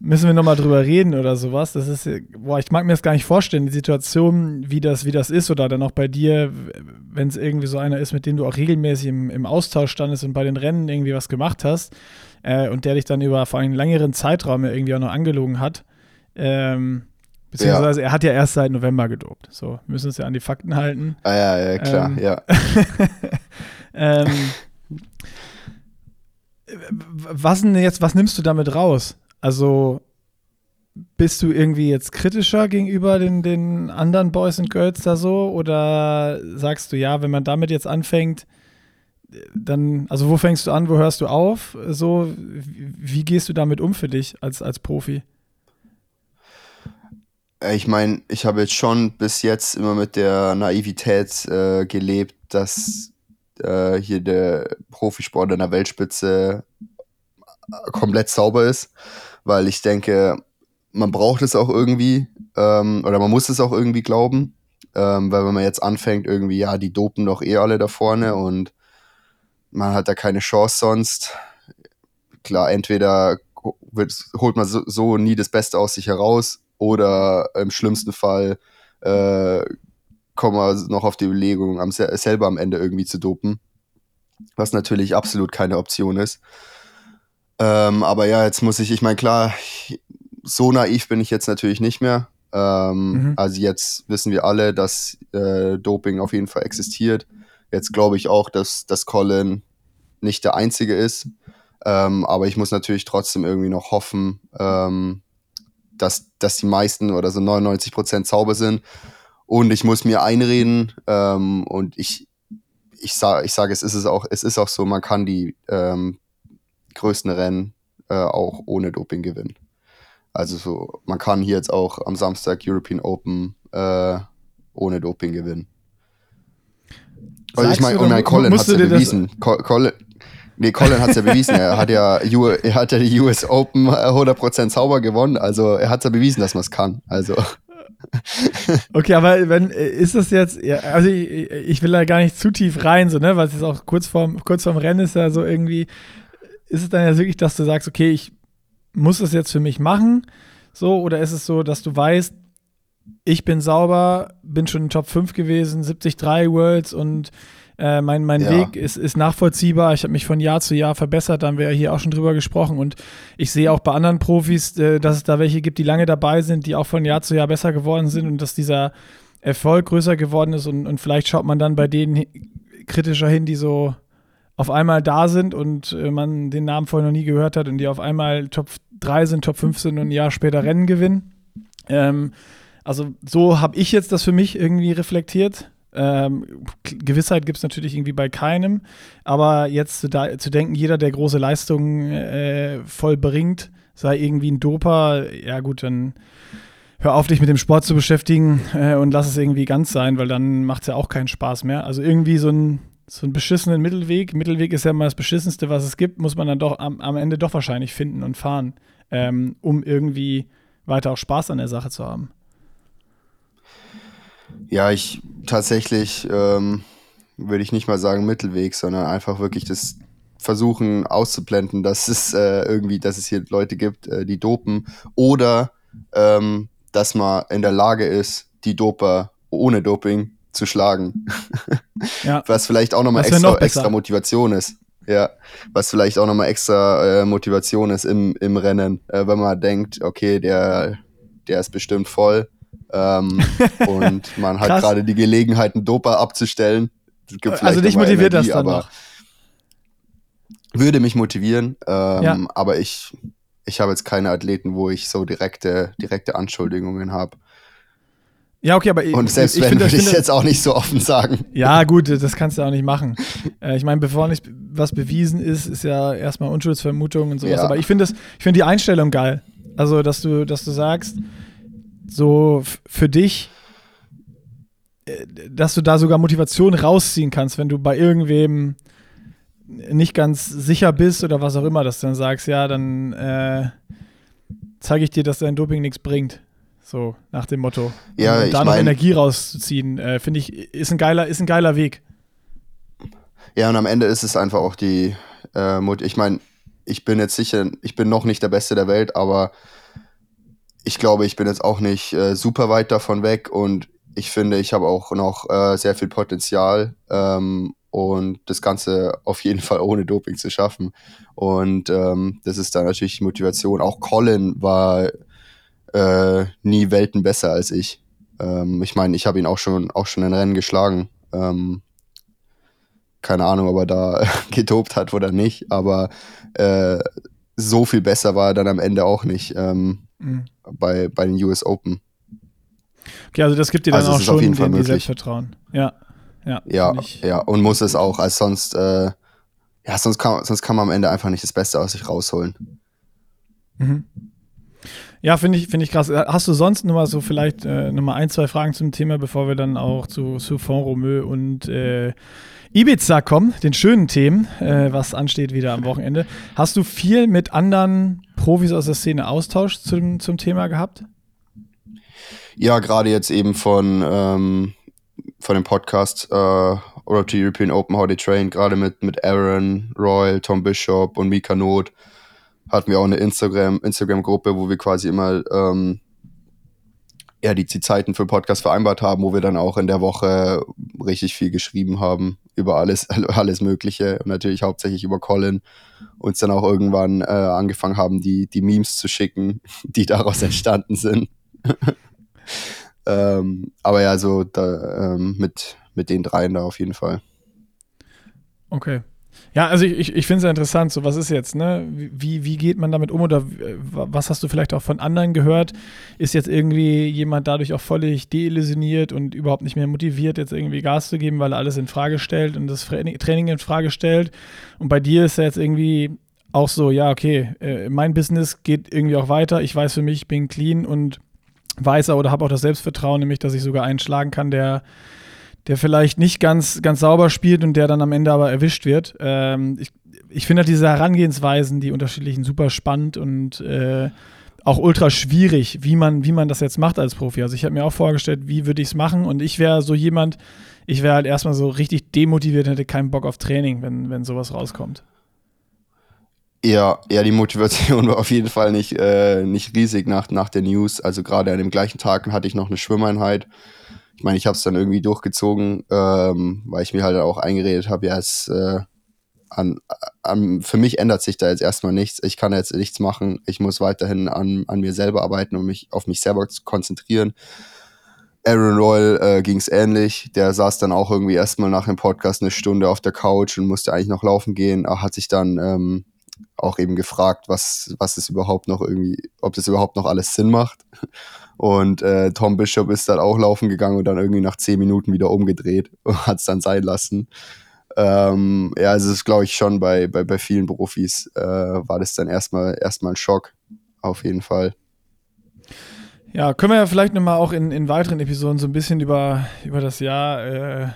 müssen wir nochmal drüber reden oder sowas. Das ist, boah, ich mag mir das gar nicht vorstellen, die Situation, wie das, wie das ist oder dann auch bei dir, wenn es irgendwie so einer ist, mit dem du auch regelmäßig im, im Austausch standest und bei den Rennen irgendwie was gemacht hast äh, und der dich dann über vor einen längeren Zeitraum irgendwie auch noch angelogen hat. Ähm, Beziehungsweise ja. er hat ja erst seit November gedopt. So, wir müssen uns ja an die Fakten halten. Ah ja, ja, klar, ähm, ja. ähm, was denn jetzt, was nimmst du damit raus? Also bist du irgendwie jetzt kritischer gegenüber den, den anderen Boys und Girls da so? Oder sagst du, ja, wenn man damit jetzt anfängt, dann, also wo fängst du an, wo hörst du auf? So, wie, wie gehst du damit um für dich als, als Profi? Äh, ich meine, ich habe jetzt schon bis jetzt immer mit der Naivität äh, gelebt, dass äh, hier der Profisport an der Weltspitze äh, komplett sauber ist, weil ich denke, man braucht es auch irgendwie ähm, oder man muss es auch irgendwie glauben, ähm, weil wenn man jetzt anfängt, irgendwie, ja, die dopen doch eh alle da vorne und man hat da keine Chance sonst. Klar, entweder holt man so, so, nie das Beste aus sich heraus oder im schlimmsten Fall äh, kommen wir noch auf die Überlegung, am, selber am Ende irgendwie zu dopen, was natürlich absolut keine Option ist. Ähm, aber ja, jetzt muss ich, ich meine, klar, so naiv bin ich jetzt natürlich nicht mehr. Ähm, mhm. Also jetzt wissen wir alle, dass äh, Doping auf jeden Fall existiert. Jetzt glaube ich auch, dass, dass Colin nicht der Einzige ist. Ähm, aber ich muss natürlich trotzdem irgendwie noch hoffen, ähm, dass, dass die meisten oder so 99 Prozent Zauber sind. Und ich muss mir einreden ähm, und ich, ich sage, ich sag, es ist es auch, es ist auch so, man kann die ähm, größten Rennen äh, auch ohne Doping gewinnen. Also so, man kann hier jetzt auch am Samstag European Open äh, ohne Doping gewinnen. Also ich meine, und mein Colin hat es ja bewiesen. Colin, nee, Colin hat es ja bewiesen. Er hat ja, er hat ja die US Open 100% sauber gewonnen. Also er hat es ja bewiesen, dass man es kann. Also. Okay, aber wenn, ist das jetzt, ja, also ich, ich, will da gar nicht zu tief rein, so, ne, was jetzt auch kurz vorm, kurz vorm Rennen ist ja so irgendwie, ist es dann ja wirklich, dass du sagst, okay, ich muss es jetzt für mich machen, so, oder ist es so, dass du weißt, ich bin sauber, bin schon in Top 5 gewesen, 73 Worlds und äh, mein, mein ja. Weg ist, ist nachvollziehbar. Ich habe mich von Jahr zu Jahr verbessert, da haben wir ja hier auch schon drüber gesprochen. Und ich sehe auch bei anderen Profis, äh, dass es da welche gibt, die lange dabei sind, die auch von Jahr zu Jahr besser geworden sind und dass dieser Erfolg größer geworden ist. Und, und vielleicht schaut man dann bei denen kritischer hin, die so auf einmal da sind und äh, man den Namen vorher noch nie gehört hat und die auf einmal Top 3 sind, Top 5 sind und ein Jahr später Rennen gewinnen. Ähm, also so habe ich jetzt das für mich irgendwie reflektiert. Ähm, Gewissheit gibt es natürlich irgendwie bei keinem, aber jetzt zu, da, zu denken, jeder, der große Leistungen äh, vollbringt, sei irgendwie ein Doper, ja gut, dann hör auf, dich mit dem Sport zu beschäftigen äh, und lass es irgendwie ganz sein, weil dann macht es ja auch keinen Spaß mehr. Also irgendwie so ein so einen beschissenen Mittelweg. Mittelweg ist ja immer das Beschissenste, was es gibt, muss man dann doch am, am Ende doch wahrscheinlich finden und fahren, ähm, um irgendwie weiter auch Spaß an der Sache zu haben. Ja, ich tatsächlich ähm, würde ich nicht mal sagen Mittelweg, sondern einfach wirklich das versuchen auszublenden, dass es äh, irgendwie, dass es hier Leute gibt, äh, die dopen oder ähm, dass man in der Lage ist, die Doper ohne Doping zu schlagen. Ja. Was vielleicht auch nochmal extra, noch extra Motivation ist. Ja, was vielleicht auch nochmal extra äh, Motivation ist im, im Rennen, äh, wenn man denkt, okay, der, der ist bestimmt voll ähm, und man hat gerade die Gelegenheit, einen Doper abzustellen. also dich motiviert Energie, das dann noch? Würde mich motivieren, ähm, ja. aber ich, ich habe jetzt keine Athleten, wo ich so direkte, direkte Anschuldigungen habe. Ja, okay, aber Und selbst ich, ich wenn, würde ich jetzt auch nicht so offen sagen. Ja, gut, das kannst du auch nicht machen. Äh, ich meine, bevor nicht was bewiesen ist, ist ja erstmal Unschuldsvermutung und sowas. Ja. Aber ich finde find die Einstellung geil. Also, dass du, dass du sagst, so für dich, äh, dass du da sogar Motivation rausziehen kannst, wenn du bei irgendwem nicht ganz sicher bist oder was auch immer, dass du dann sagst, ja, dann äh, zeige ich dir, dass dein Doping nichts bringt. So, nach dem Motto. Ja, und da noch Energie rauszuziehen, äh, finde ich, ist ein, geiler, ist ein geiler Weg. Ja, und am Ende ist es einfach auch die, äh, ich meine, ich bin jetzt sicher, ich bin noch nicht der Beste der Welt, aber ich glaube, ich bin jetzt auch nicht äh, super weit davon weg und ich finde, ich habe auch noch äh, sehr viel Potenzial ähm, und das Ganze auf jeden Fall ohne Doping zu schaffen. Und ähm, das ist dann natürlich die Motivation. Auch Colin war äh, nie Welten besser als ich. Ähm, ich meine, ich habe ihn auch schon, auch schon in Rennen geschlagen. Ähm, keine Ahnung, ob er da getobt hat oder nicht, aber äh, so viel besser war er dann am Ende auch nicht ähm, mhm. bei, bei den US Open. Okay, also das gibt dir dann also auch schon auf jeden Fall möglich. Selbstvertrauen. Ja, ja. Ja, ja, und muss es auch, als sonst, äh, ja, sonst kann, sonst kann man am Ende einfach nicht das Beste aus sich rausholen. Mhm. Ja, finde ich, find ich krass. Hast du sonst noch mal so vielleicht äh, noch mal ein, zwei Fragen zum Thema, bevor wir dann auch zu, Font Romeu und äh, Ibiza kommen, den schönen Themen, äh, was ansteht wieder am Wochenende. Hast du viel mit anderen Profis aus der Szene Austausch zum, zum Thema gehabt? Ja, gerade jetzt eben von, ähm, von dem Podcast äh, Road European Open How They Train, gerade mit, mit Aaron, Royal, Tom Bishop und Mika Not hatten wir auch eine Instagram, Instagram-Gruppe, wo wir quasi immer ähm, ja, die, die Zeiten für Podcast vereinbart haben, wo wir dann auch in der Woche richtig viel geschrieben haben über alles, alles Mögliche und natürlich hauptsächlich über Colin. Uns dann auch irgendwann äh, angefangen haben, die, die Memes zu schicken, die daraus entstanden sind. ähm, aber ja, so da, ähm, mit, mit den dreien da auf jeden Fall. Okay. Ja, also ich, ich finde es ja interessant, so was ist jetzt, ne? Wie, wie geht man damit um oder was hast du vielleicht auch von anderen gehört? Ist jetzt irgendwie jemand dadurch auch völlig deillusioniert und überhaupt nicht mehr motiviert, jetzt irgendwie Gas zu geben, weil er alles in Frage stellt und das Training in Frage stellt? Und bei dir ist ja jetzt irgendwie auch so, ja, okay, äh, mein Business geht irgendwie auch weiter. Ich weiß für mich, ich bin clean und weiß oder habe auch das Selbstvertrauen, nämlich, dass ich sogar einschlagen kann, der der vielleicht nicht ganz, ganz sauber spielt und der dann am Ende aber erwischt wird. Ähm, ich ich finde halt diese Herangehensweisen, die unterschiedlichen, super spannend und äh, auch ultra schwierig, wie man, wie man das jetzt macht als Profi. Also ich habe mir auch vorgestellt, wie würde ich es machen und ich wäre so jemand, ich wäre halt erstmal so richtig demotiviert, hätte keinen Bock auf Training, wenn, wenn sowas rauskommt. Ja, ja, die Motivation war auf jeden Fall nicht, äh, nicht riesig nach, nach der News. Also gerade an dem gleichen Tag hatte ich noch eine Schwimmeinheit ich meine, ich habe es dann irgendwie durchgezogen, ähm, weil ich mir halt auch eingeredet habe, ja, es äh, an, an, für mich ändert sich da jetzt erstmal nichts. Ich kann jetzt nichts machen. Ich muss weiterhin an, an mir selber arbeiten und mich auf mich selber konzentrieren. Aaron Royal äh, ging es ähnlich. Der saß dann auch irgendwie erstmal nach dem Podcast eine Stunde auf der Couch und musste eigentlich noch laufen gehen. Er hat sich dann ähm, auch eben gefragt, was, was es überhaupt noch irgendwie, ob das überhaupt noch alles Sinn macht. Und äh, Tom Bishop ist dann auch laufen gegangen und dann irgendwie nach zehn Minuten wieder umgedreht und hat es dann sein lassen. Ähm, ja, also es ist, glaube ich, schon bei, bei, bei vielen Profis äh, war das dann erstmal erstmal ein Schock, auf jeden Fall. Ja, können wir ja vielleicht nochmal auch in, in weiteren Episoden so ein bisschen über, über das Jahr äh,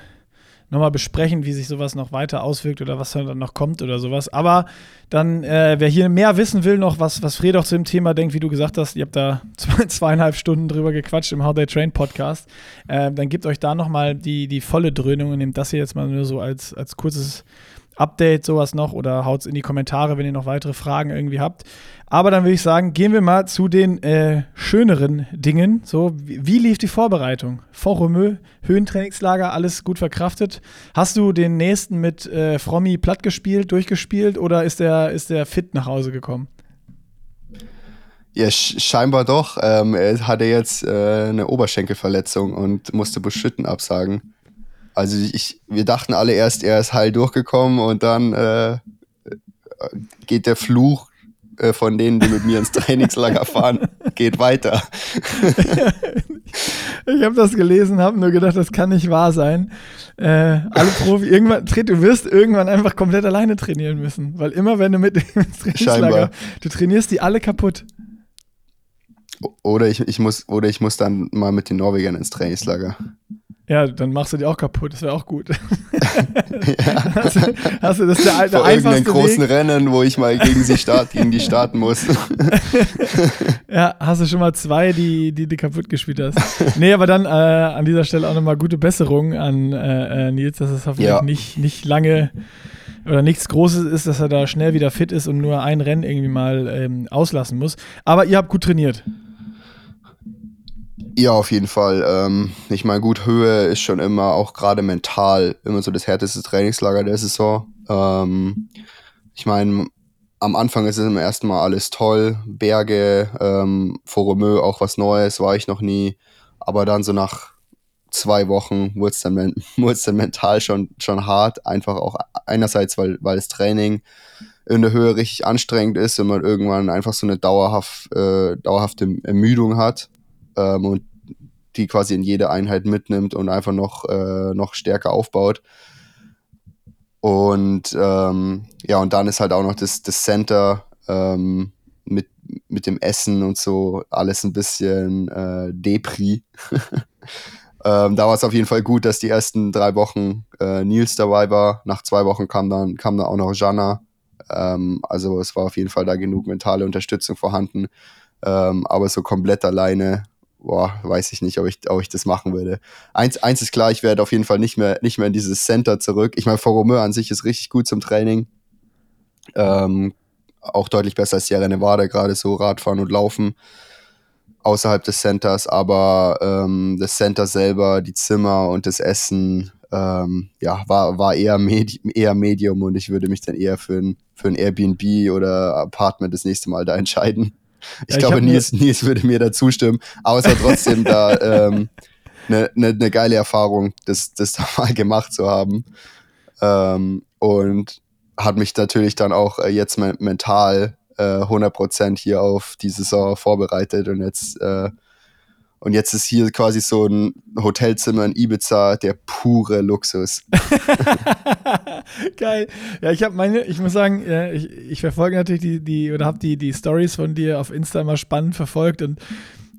nochmal besprechen, wie sich sowas noch weiter auswirkt oder was dann noch kommt oder sowas. Aber dann, äh, wer hier mehr wissen will, noch was, was Fred auch zu dem Thema denkt, wie du gesagt hast, ihr habt da zwei, zweieinhalb Stunden drüber gequatscht im How They Train Podcast, äh, dann gebt euch da nochmal die, die volle Dröhnung und nehmt das hier jetzt mal nur so als, als kurzes Update, sowas noch oder haut es in die Kommentare, wenn ihr noch weitere Fragen irgendwie habt. Aber dann würde ich sagen, gehen wir mal zu den äh, schöneren Dingen. So, wie, wie, lief die Vorbereitung? Fort Romeu, Höhentrainingslager, alles gut verkraftet. Hast du den nächsten mit äh, Frommi platt gespielt, durchgespielt oder ist der, ist der fit nach Hause gekommen? Ja, scheinbar doch. Ähm, er hatte jetzt äh, eine Oberschenkelverletzung und musste Beschütten absagen. Also ich, wir dachten alle erst, er ist heil durchgekommen und dann äh, geht der Fluch äh, von denen, die mit mir ins Trainingslager fahren, geht weiter. ich habe das gelesen, habe nur gedacht, das kann nicht wahr sein. Äh, alle Profi, irgendwann, du wirst irgendwann einfach komplett alleine trainieren müssen, weil immer wenn du mit ins Trainingslager, Scheinbar. du trainierst die alle kaputt. Oder ich, ich muss, oder ich muss dann mal mit den Norwegern ins Trainingslager. Ja, dann machst du die auch kaputt, das wäre auch gut. ja. hast, du, hast, du, das der, der Vor einfachste großen Weg? Rennen, wo ich mal gegen sie start, gegen die starten muss. ja, hast du schon mal zwei, die, die, die kaputt gespielt hast. Nee, aber dann äh, an dieser Stelle auch nochmal gute Besserung an äh, äh, Nils, dass es hoffentlich ja. nicht, nicht lange oder nichts Großes ist, dass er da schnell wieder fit ist und nur ein Rennen irgendwie mal ähm, auslassen muss. Aber ihr habt gut trainiert. Ja, auf jeden Fall. Ähm, ich meine, gut, Höhe ist schon immer, auch gerade mental, immer so das härteste Trainingslager der Saison. Ähm, ich meine, am Anfang ist es im ersten Mal alles toll. Berge, ähm, Foromö, auch was Neues, war ich noch nie. Aber dann so nach zwei Wochen wurde es dann, dann mental schon, schon hart. Einfach auch einerseits, weil, weil das Training in der Höhe richtig anstrengend ist und man irgendwann einfach so eine dauerhaft, äh, dauerhafte Ermüdung hat ähm, und die quasi in jede Einheit mitnimmt und einfach noch, äh, noch stärker aufbaut. Und ähm, ja, und dann ist halt auch noch das, das Center ähm, mit, mit dem Essen und so alles ein bisschen äh, Depri. ähm, da war es auf jeden Fall gut, dass die ersten drei Wochen äh, Nils dabei war. Nach zwei Wochen kam dann, kam dann auch noch Jana. Ähm, also es war auf jeden Fall da genug mentale Unterstützung vorhanden. Ähm, aber so komplett alleine boah, weiß ich nicht, ob ich, ob ich das machen würde. Eins, eins ist klar, ich werde auf jeden Fall nicht mehr, nicht mehr in dieses Center zurück. Ich meine, Foromeur an sich ist richtig gut zum Training. Ähm, auch deutlich besser als Sierra Nevada, gerade so Radfahren und Laufen außerhalb des Centers, aber ähm, das Center selber, die Zimmer und das Essen, ähm, ja, war, war eher, Medi eher Medium und ich würde mich dann eher für ein, für ein Airbnb oder Apartment das nächste Mal da entscheiden. Ich ja, glaube, ich Nils, Nils würde mir da zustimmen, aber es war trotzdem da ähm, eine ne, ne geile Erfahrung, das, das da mal gemacht zu haben. Ähm, und hat mich natürlich dann auch äh, jetzt mental äh, 100% hier auf die Saison vorbereitet und jetzt äh, und jetzt ist hier quasi so ein Hotelzimmer in Ibiza der pure Luxus. Geil. Ja, ich habe meine, ich muss sagen, ich, ich verfolge natürlich die, die oder habe die, die Stories von dir auf Insta immer spannend verfolgt und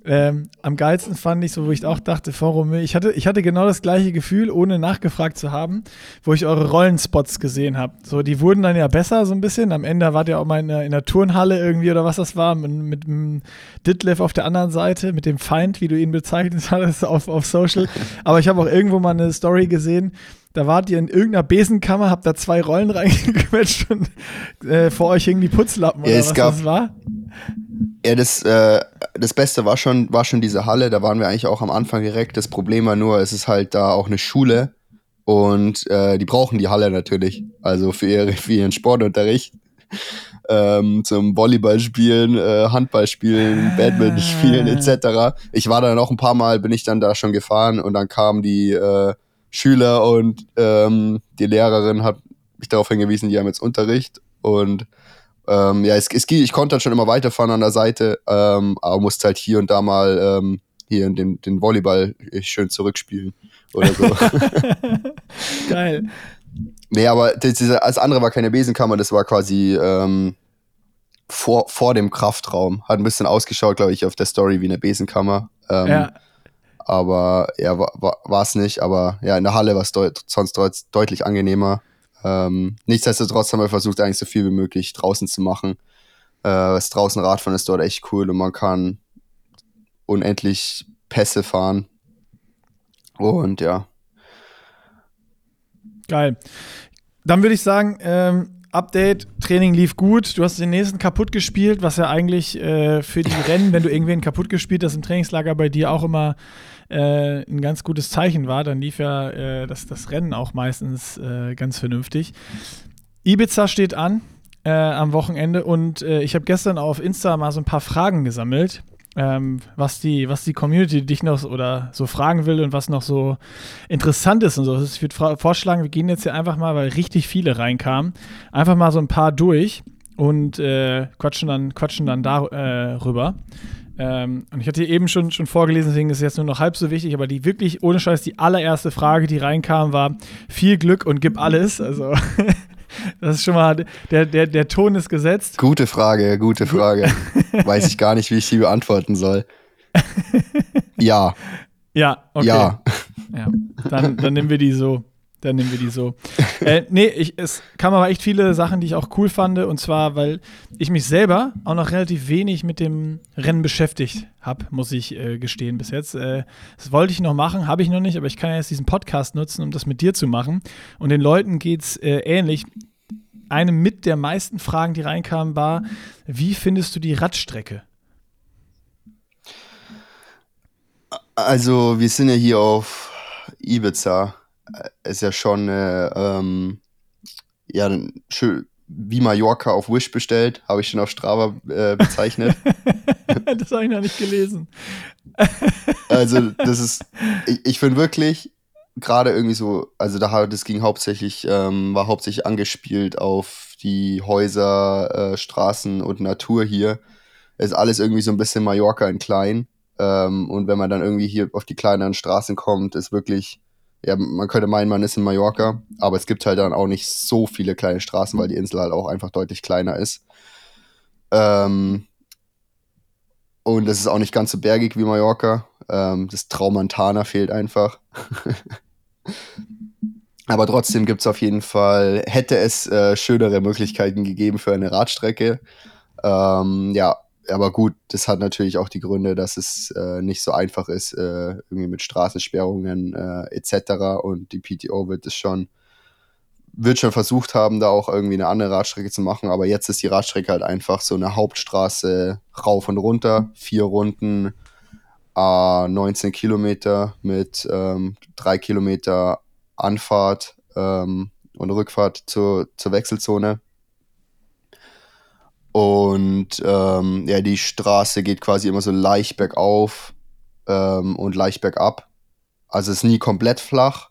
ähm, am geilsten fand ich so, wo ich auch dachte, Forum, ich hatte, ich hatte genau das gleiche Gefühl, ohne nachgefragt zu haben, wo ich eure Rollenspots gesehen habe. So, die wurden dann ja besser so ein bisschen. Am Ende wart ihr auch mal in der, in der Turnhalle irgendwie oder was das war, mit, mit dem Ditlev auf der anderen Seite, mit dem Feind, wie du ihn bezeichnet hattest auf, auf Social. Aber ich habe auch irgendwo mal eine Story gesehen, da wart ihr in irgendeiner Besenkammer, habt da zwei Rollen reingequetscht und äh, vor euch hingen die Putzlappen oder ja, was gab, das war. Ja, das, äh, das Beste war schon, war schon diese Halle, da waren wir eigentlich auch am Anfang direkt. Das Problem war nur, es ist halt da auch eine Schule und äh, die brauchen die Halle natürlich. Also für, ihre, für ihren Sportunterricht. Ähm, zum Volleyball spielen, äh, Handball spielen, Badminton spielen etc. Ich war da noch ein paar Mal, bin ich dann da schon gefahren und dann kamen die äh, Schüler und ähm, die Lehrerin hat mich darauf hingewiesen, die haben jetzt Unterricht und ähm, ja, es, es, ich konnte dann schon immer weiterfahren an der Seite, ähm, aber musste halt hier und da mal ähm, hier den, den Volleyball schön zurückspielen oder so. Geil. Nee, aber das, das, andere war keine Besenkammer, das war quasi ähm, vor, vor dem Kraftraum. Hat ein bisschen ausgeschaut, glaube ich, auf der Story wie eine Besenkammer. Ähm, ja. Aber ja, war es nicht. Aber ja, in der Halle war es deut sonst deut deutlich angenehmer. Ähm, nichtsdestotrotz haben wir versucht, eigentlich so viel wie möglich draußen zu machen. Äh, das draußen Radfahren ist dort echt cool und man kann unendlich Pässe fahren. Und ja. Geil. Dann würde ich sagen, ähm, Update, Training lief gut. Du hast den nächsten kaputt gespielt, was ja eigentlich äh, für die Rennen, wenn du irgendwen kaputt gespielt hast im Trainingslager bei dir auch immer äh, ein ganz gutes Zeichen war. Dann lief ja äh, das, das Rennen auch meistens äh, ganz vernünftig. Ibiza steht an äh, am Wochenende und äh, ich habe gestern auf Insta mal so ein paar Fragen gesammelt. Ähm, was, die, was die Community dich noch oder so fragen will und was noch so interessant ist und so. Ich würde vorschlagen, wir gehen jetzt hier einfach mal, weil richtig viele reinkamen, einfach mal so ein paar durch und äh, quatschen dann, quatschen dann darüber. Ähm, und ich hatte eben schon, schon vorgelesen, deswegen ist es jetzt nur noch halb so wichtig, aber die wirklich, ohne Scheiß, die allererste Frage, die reinkam, war viel Glück und gib alles. Also, das ist schon mal, der, der, der Ton ist gesetzt. Gute Frage, gute Frage. Weiß ich gar nicht, wie ich sie beantworten soll. Ja. Ja, okay. Ja. ja. Dann, dann nehmen wir die so. Dann nehmen wir die so. äh, nee, ich, es kamen aber echt viele Sachen, die ich auch cool fand. Und zwar, weil ich mich selber auch noch relativ wenig mit dem Rennen beschäftigt habe, muss ich äh, gestehen bis jetzt. Äh, das wollte ich noch machen, habe ich noch nicht, aber ich kann jetzt diesen Podcast nutzen, um das mit dir zu machen. Und den Leuten geht es äh, ähnlich. Eine mit der meisten Fragen, die reinkamen, war: Wie findest du die Radstrecke? Also, wir sind ja hier auf Ibiza ist ja schon äh, ähm, ja, schön, wie Mallorca auf Wish bestellt, habe ich schon auf Strava äh, bezeichnet. das habe ich noch nicht gelesen. also, das ist, ich, ich finde wirklich, gerade irgendwie so, also da das ging hauptsächlich, ähm, war hauptsächlich angespielt auf die Häuser, äh, Straßen und Natur hier. Ist alles irgendwie so ein bisschen Mallorca in klein. Ähm, und wenn man dann irgendwie hier auf die kleineren Straßen kommt, ist wirklich ja, man könnte meinen, man ist in Mallorca, aber es gibt halt dann auch nicht so viele kleine Straßen, weil die Insel halt auch einfach deutlich kleiner ist. Ähm, und es ist auch nicht ganz so bergig wie Mallorca. Ähm, das Traumantana fehlt einfach. aber trotzdem gibt es auf jeden Fall, hätte es äh, schönere Möglichkeiten gegeben für eine Radstrecke. Ähm, ja, aber gut, das hat natürlich auch die Gründe, dass es äh, nicht so einfach ist, äh, irgendwie mit Straßensperrungen äh, etc. Und die PTO wird es schon wird schon versucht haben, da auch irgendwie eine andere Radstrecke zu machen, aber jetzt ist die Radstrecke halt einfach so eine Hauptstraße rauf und runter, vier Runden, äh, 19 Kilometer mit ähm, drei Kilometer Anfahrt ähm, und Rückfahrt zur, zur Wechselzone. Und ähm, ja, die Straße geht quasi immer so leicht bergauf ähm, und leicht bergab. Also es ist nie komplett flach.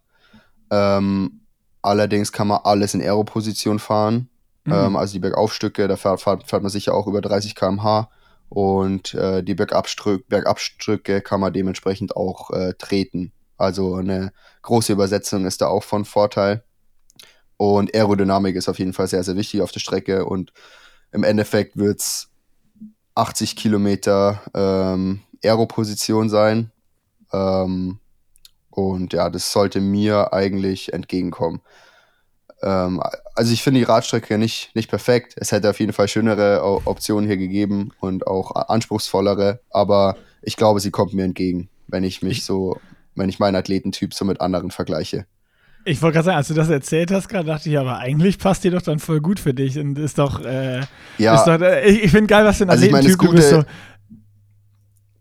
Ähm, allerdings kann man alles in Aero-Position fahren. Mhm. Ähm, also die Bergaufstücke, da fährt, fährt, fährt, man sicher auch über 30 km/h. Und äh, die Bergabstücke, Bergabstücke kann man dementsprechend auch äh, treten. Also eine große Übersetzung ist da auch von Vorteil. Und Aerodynamik ist auf jeden Fall sehr, sehr wichtig auf der Strecke. Und im Endeffekt wird es 80 Kilometer ähm, Aero-Position sein. Ähm, und ja, das sollte mir eigentlich entgegenkommen. Ähm, also ich finde die Radstrecke nicht, nicht perfekt. Es hätte auf jeden Fall schönere Optionen hier gegeben und auch anspruchsvollere, aber ich glaube, sie kommt mir entgegen, wenn ich mich so, wenn ich meinen Athletentyp so mit anderen vergleiche. Ich wollte gerade sagen, als du das erzählt hast, gerade dachte ich, aber eigentlich passt die doch dann voll gut für dich und ist doch, äh, ja. Ist doch, äh, ich, ich finde geil, was für ein also Athletentyp ich meine, du bist. So,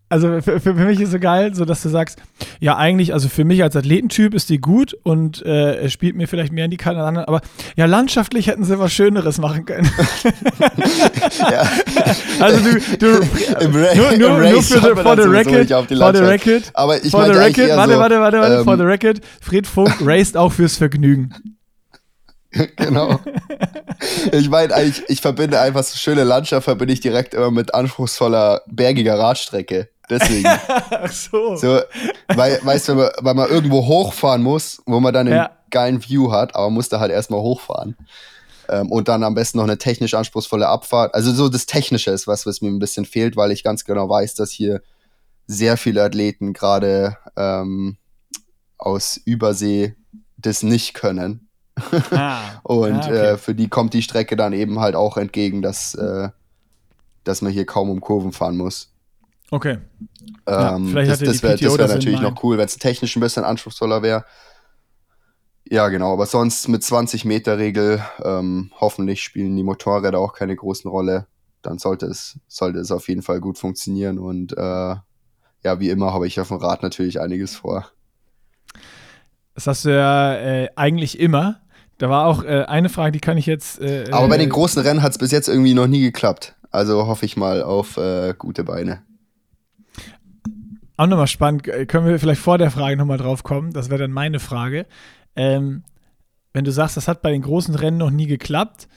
also für, für, mich ist so geil, so dass du sagst, ja eigentlich, also für mich als Athletentyp ist die gut und äh, er spielt mir vielleicht mehr in die Karten als anderen, aber ja landschaftlich hätten sie was Schöneres machen können. ja. Also du, du nur, nur, nur für the, for the record, for the record, aber ich for the record, warte, so, warte, warte, warte, ähm, for the record, Fred Funk raced auch fürs Vergnügen. genau. Ich meine, ich, ich verbinde einfach so schöne Landschaft, verbinde ich direkt immer mit anspruchsvoller, bergiger Radstrecke. Deswegen. Ach so. so weil, weißt du, weil man irgendwo hochfahren muss, wo man dann einen ja. geilen View hat, aber muss da halt erstmal hochfahren. Ähm, und dann am besten noch eine technisch anspruchsvolle Abfahrt. Also so das Technische ist was, was mir ein bisschen fehlt, weil ich ganz genau weiß, dass hier sehr viele Athleten gerade ähm, aus Übersee das nicht können. Ah. und ah, okay. äh, für die kommt die Strecke dann eben halt auch entgegen, dass, äh, dass man hier kaum um Kurven fahren muss. Okay. Ähm, ja, das das wäre wär natürlich noch cool, wenn es technisch ein bisschen anspruchsvoller wäre. Ja, genau, aber sonst mit 20 Meter Regel, ähm, hoffentlich spielen die Motorräder auch keine großen Rolle. Dann sollte es, sollte es auf jeden Fall gut funktionieren. Und äh, ja, wie immer habe ich auf dem Rad natürlich einiges vor. Das hast du ja äh, eigentlich immer. Da war auch äh, eine Frage, die kann ich jetzt. Äh, aber bei den großen Rennen hat es bis jetzt irgendwie noch nie geklappt. Also hoffe ich mal auf äh, gute Beine. Auch nochmal spannend, äh, können wir vielleicht vor der Frage nochmal drauf kommen? Das wäre dann meine Frage. Ähm, wenn du sagst, das hat bei den großen Rennen noch nie geklappt,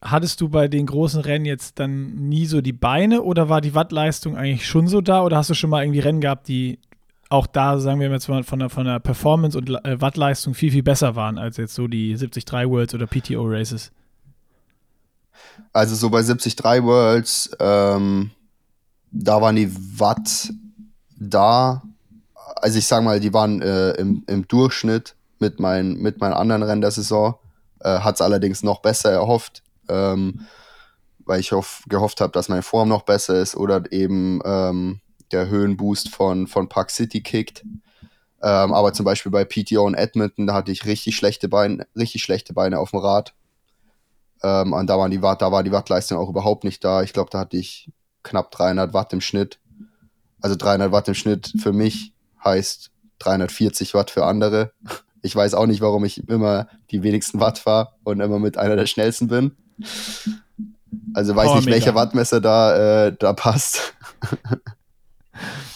hattest du bei den großen Rennen jetzt dann nie so die Beine oder war die Wattleistung eigentlich schon so da oder hast du schon mal irgendwie Rennen gehabt, die auch da, sagen wir jetzt mal, von der, von der Performance und äh, Wattleistung viel, viel besser waren als jetzt so die 73 Worlds oder PTO Races? Also so bei 73 Worlds, ähm, da waren die Watt da, also ich sag mal, die waren äh, im, im Durchschnitt mit, mein, mit meinen anderen Rennen der Saison, äh, hat es allerdings noch besser erhofft, ähm, weil ich hoff, gehofft habe, dass meine Form noch besser ist oder eben ähm, der Höhenboost von, von Park City kickt. Ähm, aber zum Beispiel bei PTO und Edmonton, da hatte ich richtig schlechte Beine, richtig schlechte Beine auf dem Rad. Ähm, und da, waren die Watt, da war die Wattleistung auch überhaupt nicht da. Ich glaube, da hatte ich knapp 300 Watt im Schnitt also 300 Watt im Schnitt für mich heißt 340 Watt für andere. Ich weiß auch nicht, warum ich immer die wenigsten Watt fahre und immer mit einer der schnellsten bin. Also weiß nicht, welcher Wattmesser da, äh, da passt.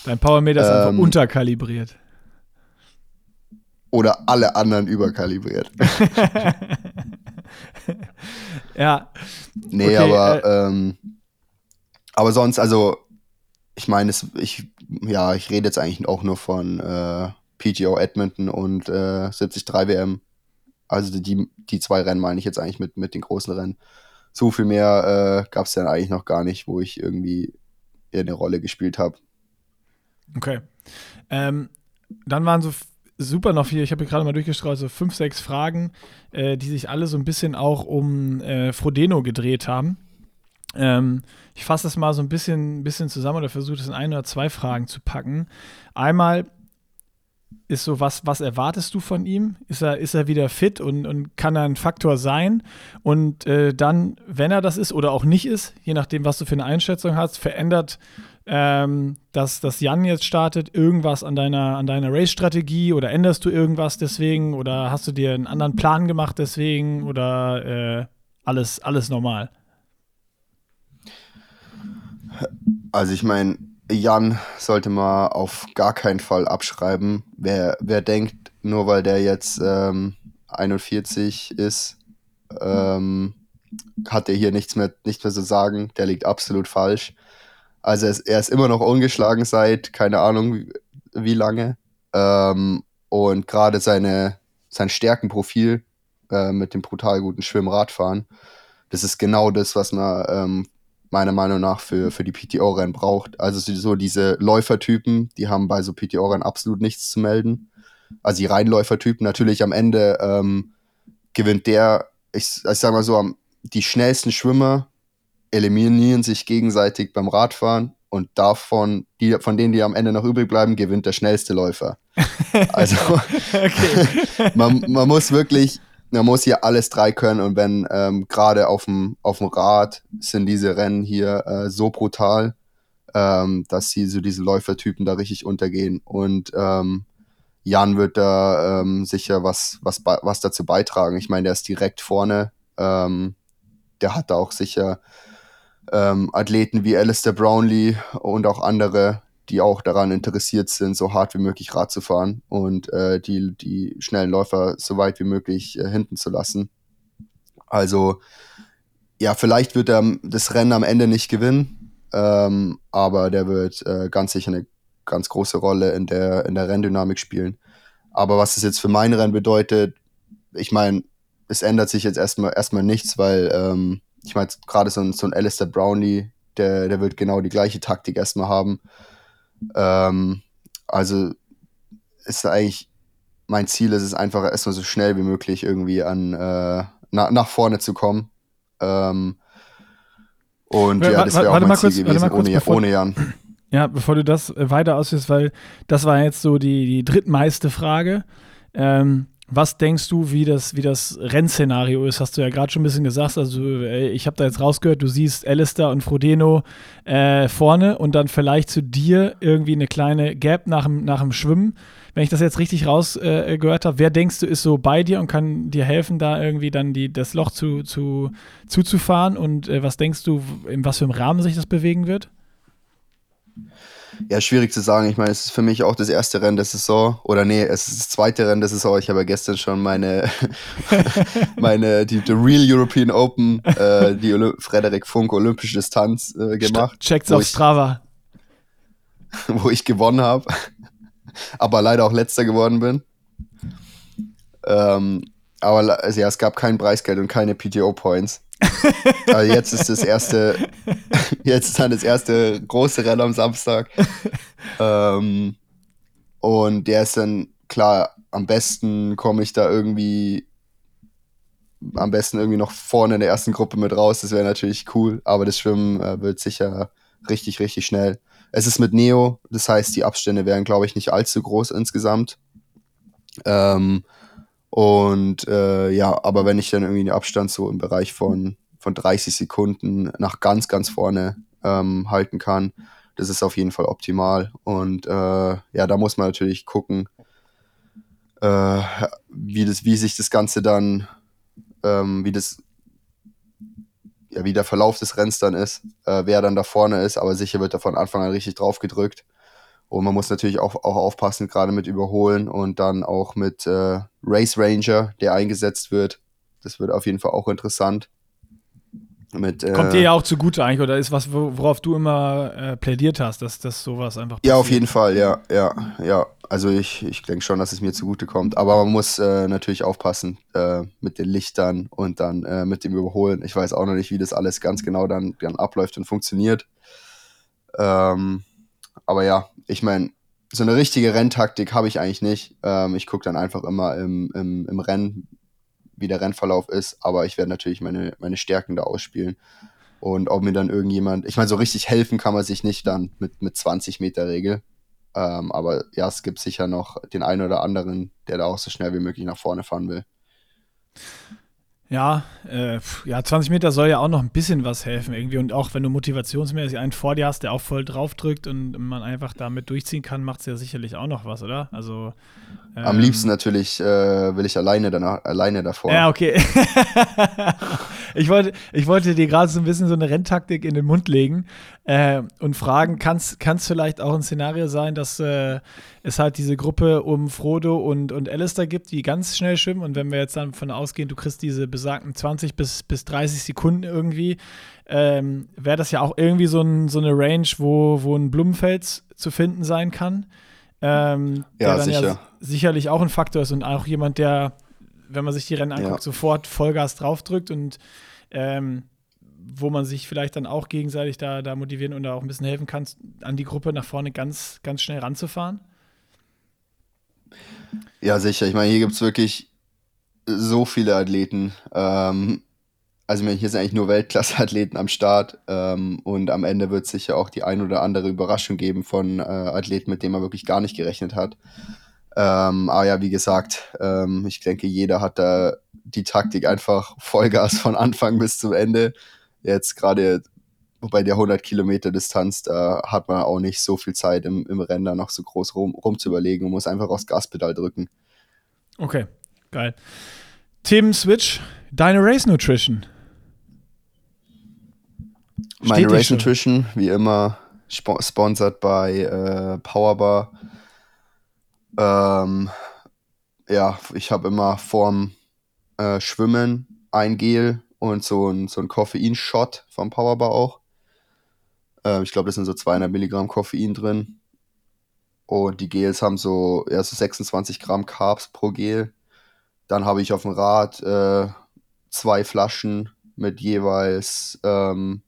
Dein Powermeter ist einfach ähm, unterkalibriert. Oder alle anderen überkalibriert. ja. Nee, okay, aber, äh, ähm, aber sonst, also ich meine, ich, ja, ich rede jetzt eigentlich auch nur von äh, PGO Edmonton und äh, 73 WM. Also die, die zwei Rennen meine ich jetzt eigentlich mit, mit den großen Rennen. So viel mehr äh, gab es dann eigentlich noch gar nicht, wo ich irgendwie eine Rolle gespielt habe. Okay. Ähm, dann waren so super noch viel, ich habe gerade mal durchgestrahlt, so fünf, sechs Fragen, äh, die sich alle so ein bisschen auch um äh, Frodeno gedreht haben. Ähm, ich fasse das mal so ein bisschen, bisschen zusammen oder versuche es in ein oder zwei Fragen zu packen. Einmal, ist so, was, was erwartest du von ihm? Ist er, ist er wieder fit und, und kann er ein Faktor sein? Und äh, dann, wenn er das ist oder auch nicht ist, je nachdem, was du für eine Einschätzung hast, verändert ähm, dass, dass Jan jetzt startet, irgendwas an deiner, an deiner Race-Strategie oder änderst du irgendwas deswegen oder hast du dir einen anderen Plan gemacht deswegen oder äh, alles, alles normal? Also ich meine, Jan sollte man auf gar keinen Fall abschreiben. Wer, wer denkt, nur weil der jetzt ähm, 41 ist, ähm, hat er hier nichts mehr, nichts mehr zu sagen, der liegt absolut falsch. Also er ist, er ist immer noch ungeschlagen seit keine Ahnung wie, lange. Ähm, und gerade sein Stärkenprofil äh, mit dem brutal guten Schwimmradfahren, das ist genau das, was man ähm, meiner Meinung nach für, für die PTO-Rennen braucht. Also so diese Läufertypen, die haben bei so PTO-Rennen absolut nichts zu melden. Also die Reinläufertypen natürlich am Ende ähm, gewinnt der, ich, ich sag mal so, die schnellsten Schwimmer eliminieren sich gegenseitig beim Radfahren und davon, die, von denen, die am Ende noch übrig bleiben, gewinnt der schnellste Läufer. Also man, man muss wirklich man muss hier alles drei können und wenn ähm, gerade auf dem auf dem Rad sind diese Rennen hier äh, so brutal, ähm, dass sie so diese Läufertypen da richtig untergehen und ähm, Jan wird da ähm, sicher was was was dazu beitragen. Ich meine, der ist direkt vorne, ähm, der hat da auch sicher ähm, Athleten wie Alistair Brownlee und auch andere, die auch daran interessiert sind, so hart wie möglich Rad zu fahren und äh, die, die schnellen Läufer so weit wie möglich äh, hinten zu lassen. Also, ja, vielleicht wird er das Rennen am Ende nicht gewinnen, ähm, aber der wird äh, ganz sicher eine ganz große Rolle in der, in der Renndynamik spielen. Aber was es jetzt für mein Rennen bedeutet, ich meine, es ändert sich jetzt erstmal erstmal nichts, weil ähm, ich meine, gerade so ein, so ein Alistair Brownlee, der, der wird genau die gleiche Taktik erstmal haben. Ähm, also ist eigentlich mein Ziel ist es einfach erstmal so schnell wie möglich irgendwie an äh, na, nach vorne zu kommen. Ähm, und ja, das wäre auch mein Ziel kurz, gewesen kurz, ohne, bevor, ohne Jan. Ja, bevor du das weiter ausführst, weil das war jetzt so die, die drittmeiste Frage. Ähm, was denkst du, wie das, wie das Rennszenario ist? Hast du ja gerade schon ein bisschen gesagt. Also, ich habe da jetzt rausgehört, du siehst Alistair und Frodeno äh, vorne und dann vielleicht zu dir irgendwie eine kleine Gap nach dem, nach dem Schwimmen. Wenn ich das jetzt richtig rausgehört äh, habe, wer denkst du, ist so bei dir und kann dir helfen, da irgendwie dann die, das Loch zu, zu, zuzufahren? Und äh, was denkst du, in was für einem Rahmen sich das bewegen wird? Ja, schwierig zu sagen. Ich meine, es ist für mich auch das erste Rennen der Saison. Oder nee, es ist das zweite Rennen der Saison. Ich habe ja gestern schon meine, meine die, die Real European Open, äh, die Olymp Frederik Funk Olympische Distanz äh, gemacht. Checkt's auf Strava. wo ich gewonnen habe. aber leider auch letzter geworden bin. Ähm, aber also ja, es gab kein Preisgeld und keine PTO-Points. also jetzt ist das erste, jetzt ist dann das erste große Rennen am Samstag. ähm, und der ist dann, klar, am besten komme ich da irgendwie, am besten irgendwie noch vorne in der ersten Gruppe mit raus. Das wäre natürlich cool, aber das Schwimmen äh, wird sicher richtig, richtig schnell. Es ist mit Neo, das heißt, die Abstände wären, glaube ich, nicht allzu groß insgesamt. Ähm, und äh, ja, aber wenn ich dann irgendwie den Abstand so im Bereich von, von 30 Sekunden nach ganz, ganz vorne ähm, halten kann, das ist auf jeden Fall optimal. Und äh, ja, da muss man natürlich gucken, äh, wie, das, wie sich das Ganze dann, ähm, wie das, ja, wie der Verlauf des Rennens dann ist, äh, wer dann da vorne ist, aber sicher wird er von Anfang an richtig drauf gedrückt. Und man muss natürlich auch, auch aufpassen, gerade mit Überholen und dann auch mit äh, Race Ranger, der eingesetzt wird. Das wird auf jeden Fall auch interessant. Mit, äh, Kommt dir ja auch zugute eigentlich, oder ist was, worauf du immer äh, plädiert hast, dass das sowas einfach passiert? Ja, auf jeden Fall, ja, ja, ja. Also ich, ich denke schon, dass es mir zugute kommt. Aber man muss äh, natürlich aufpassen äh, mit den Lichtern und dann äh, mit dem Überholen. Ich weiß auch noch nicht, wie das alles ganz genau dann, dann abläuft und funktioniert. Ähm, aber ja, ich meine, so eine richtige Renntaktik habe ich eigentlich nicht. Ähm, ich gucke dann einfach immer im, im, im Rennen, wie der Rennverlauf ist, aber ich werde natürlich meine, meine Stärken da ausspielen. Und ob mir dann irgendjemand, ich meine, so richtig helfen kann man sich nicht dann mit, mit 20 Meter Regel. Ähm, aber ja, es gibt sicher noch den einen oder anderen, der da auch so schnell wie möglich nach vorne fahren will. Ja, äh, ja, 20 Meter soll ja auch noch ein bisschen was helfen irgendwie. Und auch wenn du motivationsmäßig einen vor dir hast, der auch voll drauf drückt und man einfach damit durchziehen kann, macht es ja sicherlich auch noch was, oder? Also. Ähm, Am liebsten natürlich äh, will ich alleine, danach, alleine davor. Ja, okay. ich, wollte, ich wollte dir gerade so ein bisschen so eine Renntaktik in den Mund legen äh, und fragen, kann es vielleicht auch ein Szenario sein, dass äh, es halt diese Gruppe um Frodo und, und Alistair gibt, die ganz schnell schwimmen und wenn wir jetzt dann von ausgehen, du kriegst diese besagten 20 bis, bis 30 Sekunden irgendwie, ähm, wäre das ja auch irgendwie so, ein, so eine Range, wo, wo ein Blumenfels zu finden sein kann. Ähm, ja, der dann sicher. ja sicherlich auch ein Faktor ist und auch jemand, der, wenn man sich die Rennen anguckt, ja. sofort Vollgas draufdrückt und ähm, wo man sich vielleicht dann auch gegenseitig da, da motivieren und da auch ein bisschen helfen kann, an die Gruppe nach vorne ganz, ganz schnell ranzufahren? Ja, sicher. Ich meine, hier gibt es wirklich so viele Athleten. Ähm, also hier sind eigentlich nur Weltklasse-Athleten am Start ähm, und am Ende wird es sicher auch die ein oder andere Überraschung geben von äh, Athleten, mit denen man wirklich gar nicht gerechnet hat. Ähm, aber ja, wie gesagt, ähm, ich denke, jeder hat da die Taktik einfach Vollgas von Anfang bis zum Ende. Jetzt gerade bei der 100 Kilometer Distanz, da hat man auch nicht so viel Zeit im, im Rennen da noch so groß rum, rum zu überlegen und muss einfach aufs Gaspedal drücken. Okay, geil. Tim Switch, deine Race Nutrition. Meine Race Nutrition, wie immer, sp sponsored bei äh, Powerbar. Ähm, ja, ich habe immer vorm äh, Schwimmen ein Gel und so ein, so ein Koffein-Shot vom Powerbar auch. Äh, ich glaube, das sind so 200 Milligramm Koffein drin. Und die Gels haben so, ja, so 26 Gramm Carbs pro Gel. Dann habe ich auf dem Rad äh, zwei Flaschen mit jeweils ähm,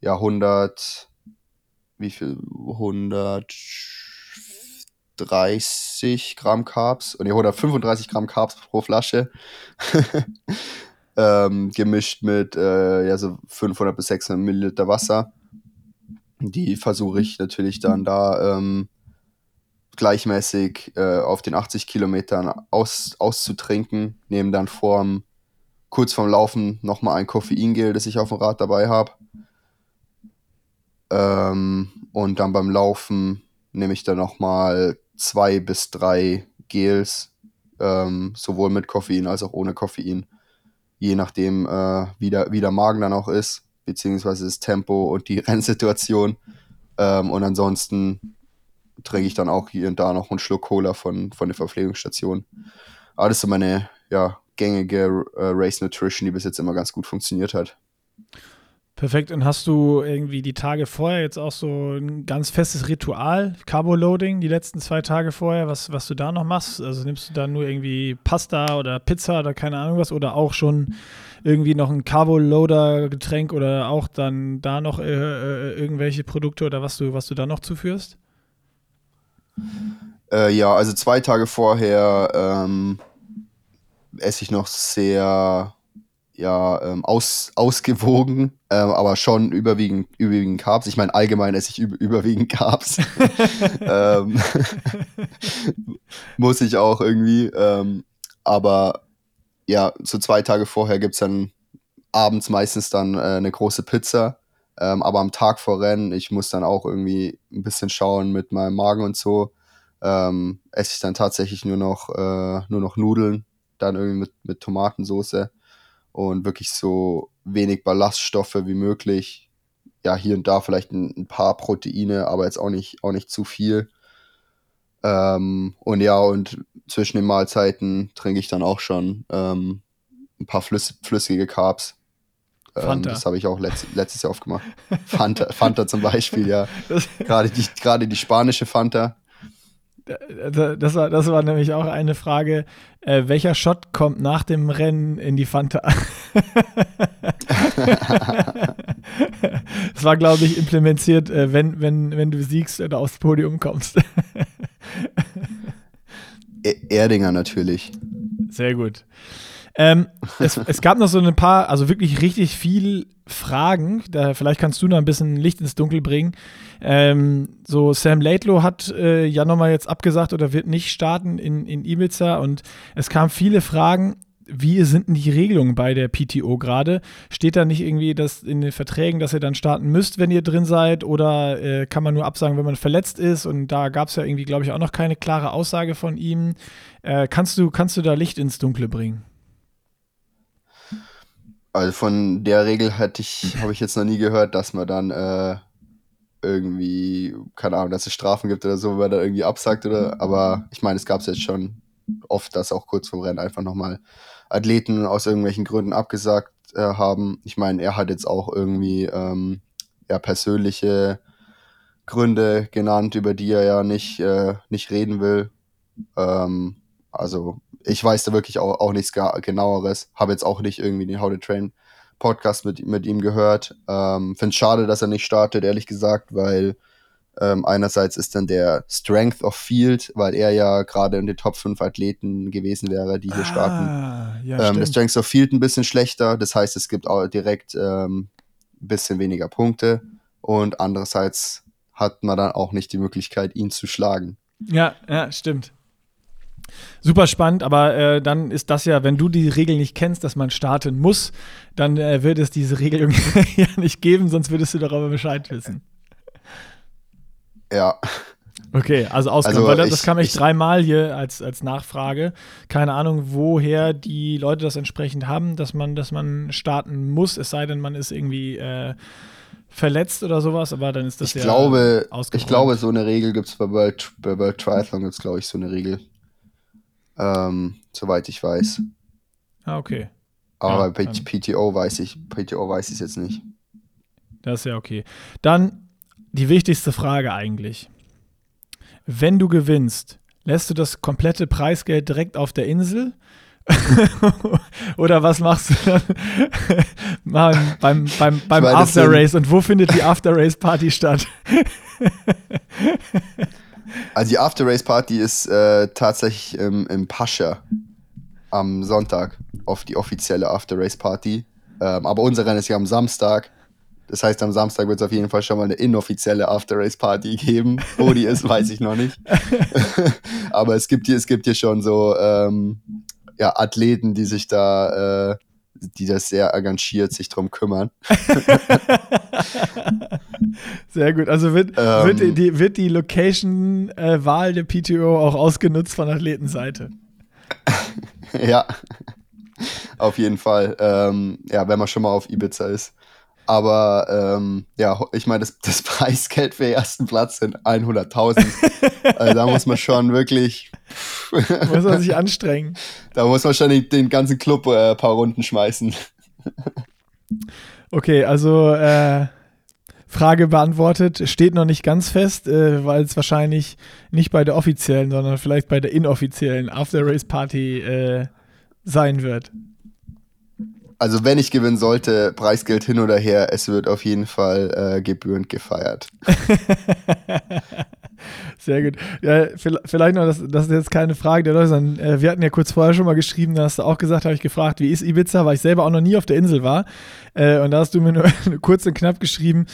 ja 100, wie viel? 130 Gramm Carbs und nee, 135 Gramm Carbs pro Flasche. ähm, gemischt mit äh, ja, so 500 bis 600 Milliliter Wasser. Die versuche ich natürlich dann da ähm, gleichmäßig äh, auf den 80 Kilometern aus, auszutrinken. Nehme dann vorm, kurz vorm Laufen nochmal ein Koffeingel, das ich auf dem Rad dabei habe. Ähm, und dann beim Laufen nehme ich dann nochmal zwei bis drei Gels, ähm, sowohl mit Koffein als auch ohne Koffein je nachdem, äh, wie, der, wie der Magen dann auch ist, beziehungsweise das Tempo und die Rennsituation. Ähm, und ansonsten trinke ich dann auch hier und da noch einen Schluck Cola von, von der Verpflegungsstation. Aber das ist so meine ja, gängige äh, Race Nutrition, die bis jetzt immer ganz gut funktioniert hat. Perfekt. Und hast du irgendwie die Tage vorher jetzt auch so ein ganz festes Ritual, Carbo-Loading, die letzten zwei Tage vorher, was, was du da noch machst? Also nimmst du da nur irgendwie Pasta oder Pizza oder keine Ahnung was oder auch schon irgendwie noch ein Carbo-Loader-Getränk oder auch dann da noch äh, äh, irgendwelche Produkte oder was du, was du da noch zuführst? Äh, ja, also zwei Tage vorher ähm, esse ich noch sehr ja ähm, aus, ausgewogen, ähm, aber schon überwiegend, überwiegend Carbs. Ich meine, allgemein esse ich über, überwiegend Carbs. ähm, muss ich auch irgendwie. Ähm, aber ja, so zwei Tage vorher gibt es dann abends meistens dann äh, eine große Pizza. Ähm, aber am Tag vor Rennen, ich muss dann auch irgendwie ein bisschen schauen mit meinem Magen und so. Ähm, esse ich dann tatsächlich nur noch, äh, nur noch Nudeln, dann irgendwie mit, mit Tomatensauce und wirklich so wenig Ballaststoffe wie möglich. Ja, hier und da vielleicht ein, ein paar Proteine, aber jetzt auch nicht, auch nicht zu viel. Ähm, und ja, und zwischen den Mahlzeiten trinke ich dann auch schon ähm, ein paar flüss flüssige Carbs. Ähm, das habe ich auch letzt, letztes Jahr aufgemacht. Fanta, Fanta zum Beispiel, ja. Gerade die, gerade die spanische Fanta. Das war, das war nämlich auch eine Frage. Äh, welcher Shot kommt nach dem Rennen in die Fanta? das war, glaube ich, implementiert, äh, wenn, wenn, wenn du siegst oder aufs Podium kommst. E-, Erdinger natürlich. Sehr gut. Ähm, es, es, gab noch so ein paar, also wirklich richtig viel Fragen. Da, vielleicht kannst du noch ein bisschen Licht ins Dunkel bringen. Ähm, so, Sam Laidlow hat äh, ja nochmal jetzt abgesagt oder wird nicht starten in, in Ibiza und es kamen viele Fragen wie sind denn die Regelungen bei der PTO gerade? Steht da nicht irgendwie das in den Verträgen, dass ihr dann starten müsst, wenn ihr drin seid? Oder äh, kann man nur absagen, wenn man verletzt ist? Und da gab es ja irgendwie, glaube ich, auch noch keine klare Aussage von ihm. Äh, kannst, du, kannst du da Licht ins Dunkle bringen? Also von der Regel ich, habe ich jetzt noch nie gehört, dass man dann äh, irgendwie, keine Ahnung, dass es Strafen gibt oder so, wenn man da irgendwie absagt oder, aber ich meine, es gab es jetzt schon oft, dass auch kurz vor Rennen einfach nochmal Athleten aus irgendwelchen Gründen abgesagt äh, haben. Ich meine, er hat jetzt auch irgendwie ähm, ja, persönliche Gründe genannt, über die er ja nicht, äh, nicht reden will. Ähm, also ich weiß da wirklich auch, auch nichts genaueres. Habe jetzt auch nicht irgendwie den How to Train Podcast mit, mit ihm gehört. Ähm, Finde es schade, dass er nicht startet, ehrlich gesagt, weil ähm, einerseits ist dann der Strength of Field, weil er ja gerade in den Top 5 Athleten gewesen wäre, die hier ah, starten. Ja, ähm, der Strength of Field ein bisschen schlechter, das heißt, es gibt auch direkt ähm, ein bisschen weniger Punkte und andererseits hat man dann auch nicht die Möglichkeit, ihn zu schlagen. Ja, ja, stimmt. Super spannend, aber äh, dann ist das ja, wenn du die Regel nicht kennst, dass man starten muss, dann äh, wird es diese Regel ja nicht geben, sonst würdest du darüber Bescheid wissen. Ja. Okay, also ausgegangen, also weil das ich, kam echt dreimal hier als, als Nachfrage. Keine Ahnung, woher die Leute das entsprechend haben, dass man, dass man starten muss, es sei denn, man ist irgendwie äh, verletzt oder sowas, aber dann ist das ich ja glaube, Ich glaube, so eine Regel gibt es bei World, bei World Triathlon, gibt es, glaube ich, so eine Regel. Ähm, soweit ich weiß. Ah, okay. Aber ja, bei PTO weiß ich, PTO weiß ich es jetzt nicht. Das ist ja okay. Dann die wichtigste Frage eigentlich. Wenn du gewinnst, lässt du das komplette Preisgeld direkt auf der Insel? Oder was machst du dann beim, beim, beim, beim After Race? Und wo findet die After Race Party statt? also die After Race Party ist äh, tatsächlich im, im Pascha am Sonntag auf die offizielle After Race Party. Ähm, aber unser Rennen ist ja am Samstag. Das heißt, am Samstag wird es auf jeden Fall schon mal eine inoffizielle After-Race-Party geben. Wo die ist, weiß ich noch nicht. Aber es gibt hier, es gibt hier schon so ähm, ja, Athleten, die sich da, äh, die das sehr engagiert sich drum kümmern. sehr gut. Also wird, ähm, wird die, wird die Location-Wahl äh, der PTO auch ausgenutzt von Athletenseite? ja, auf jeden Fall. Ähm, ja, wenn man schon mal auf Ibiza ist. Aber ähm, ja, ich meine, das, das, Preisgeld für den ersten Platz sind 100.000. also da muss man schon wirklich. muss man sich anstrengen. Da muss man schon den, den ganzen Club äh, ein paar Runden schmeißen. okay, also äh, Frage beantwortet. Steht noch nicht ganz fest, äh, weil es wahrscheinlich nicht bei der offiziellen, sondern vielleicht bei der inoffiziellen After-Race-Party äh, sein wird also wenn ich gewinnen sollte, Preisgeld hin oder her, es wird auf jeden Fall äh, gebührend gefeiert. Sehr gut. Ja, vielleicht noch, das, das ist jetzt keine Frage der Leute, sondern äh, wir hatten ja kurz vorher schon mal geschrieben, da hast du auch gesagt, habe ich gefragt, wie ist Ibiza, weil ich selber auch noch nie auf der Insel war. Äh, und da hast du mir nur kurz und knapp geschrieben,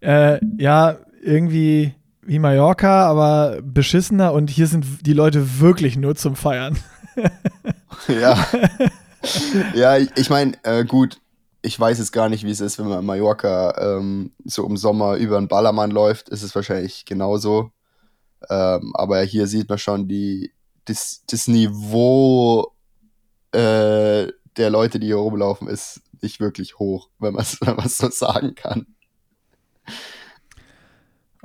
äh, ja, irgendwie wie Mallorca, aber beschissener und hier sind die Leute wirklich nur zum Feiern. ja. ja, ich, meine, äh, gut, ich weiß jetzt gar nicht, wie es ist, wenn man in Mallorca ähm, so im Sommer über einen Ballermann läuft, ist es wahrscheinlich genauso. Ähm, aber hier sieht man schon die, das, das Niveau äh, der Leute, die hier rumlaufen, ist nicht wirklich hoch, wenn man es so sagen kann.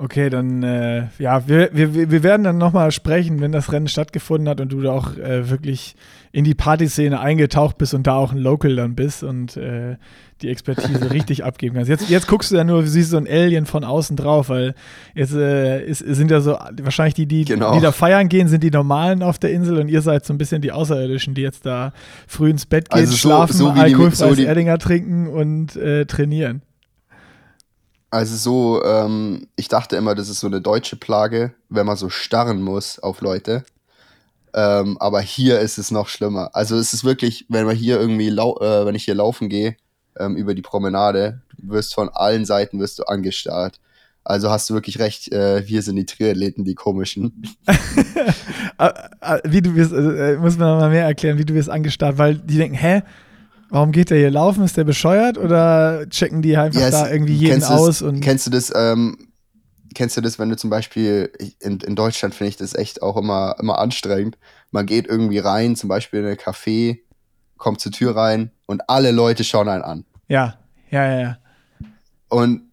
Okay, dann, äh, ja, wir, wir, wir werden dann nochmal sprechen, wenn das Rennen stattgefunden hat und du da auch äh, wirklich in die Partyszene eingetaucht bist und da auch ein Local dann bist und äh, die Expertise richtig abgeben kannst. Jetzt, jetzt guckst du ja nur, siehst so ein Alien von außen drauf, weil jetzt äh, ist, sind ja so wahrscheinlich die, die, genau. die da feiern gehen, sind die Normalen auf der Insel und ihr seid so ein bisschen die Außerirdischen, die jetzt da früh ins Bett gehen, also so, schlafen, so alkoholfreies so Erdinger trinken und äh, trainieren. Also so, ähm, ich dachte immer, das ist so eine deutsche Plage, wenn man so starren muss auf Leute. Ähm, aber hier ist es noch schlimmer. Also es ist wirklich, wenn man hier irgendwie, äh, wenn ich hier laufen gehe, ähm, über die Promenade, wirst von allen Seiten wirst du angestarrt. Also hast du wirklich recht, äh, wir sind die Triathleten, die komischen. Ah, ah, wie du wirst, äh, muss man mal mehr erklären, wie du wirst angestarrt, weil die denken, hä? Warum geht der hier laufen? Ist der bescheuert? Oder checken die einfach yes, da irgendwie jeden aus? Das, und kennst du das, ähm, kennst du das, wenn du zum Beispiel, in, in Deutschland finde ich das echt auch immer, immer anstrengend. Man geht irgendwie rein, zum Beispiel in ein Café, kommt zur Tür rein und alle Leute schauen einen an. Ja, ja, ja, ja. Und,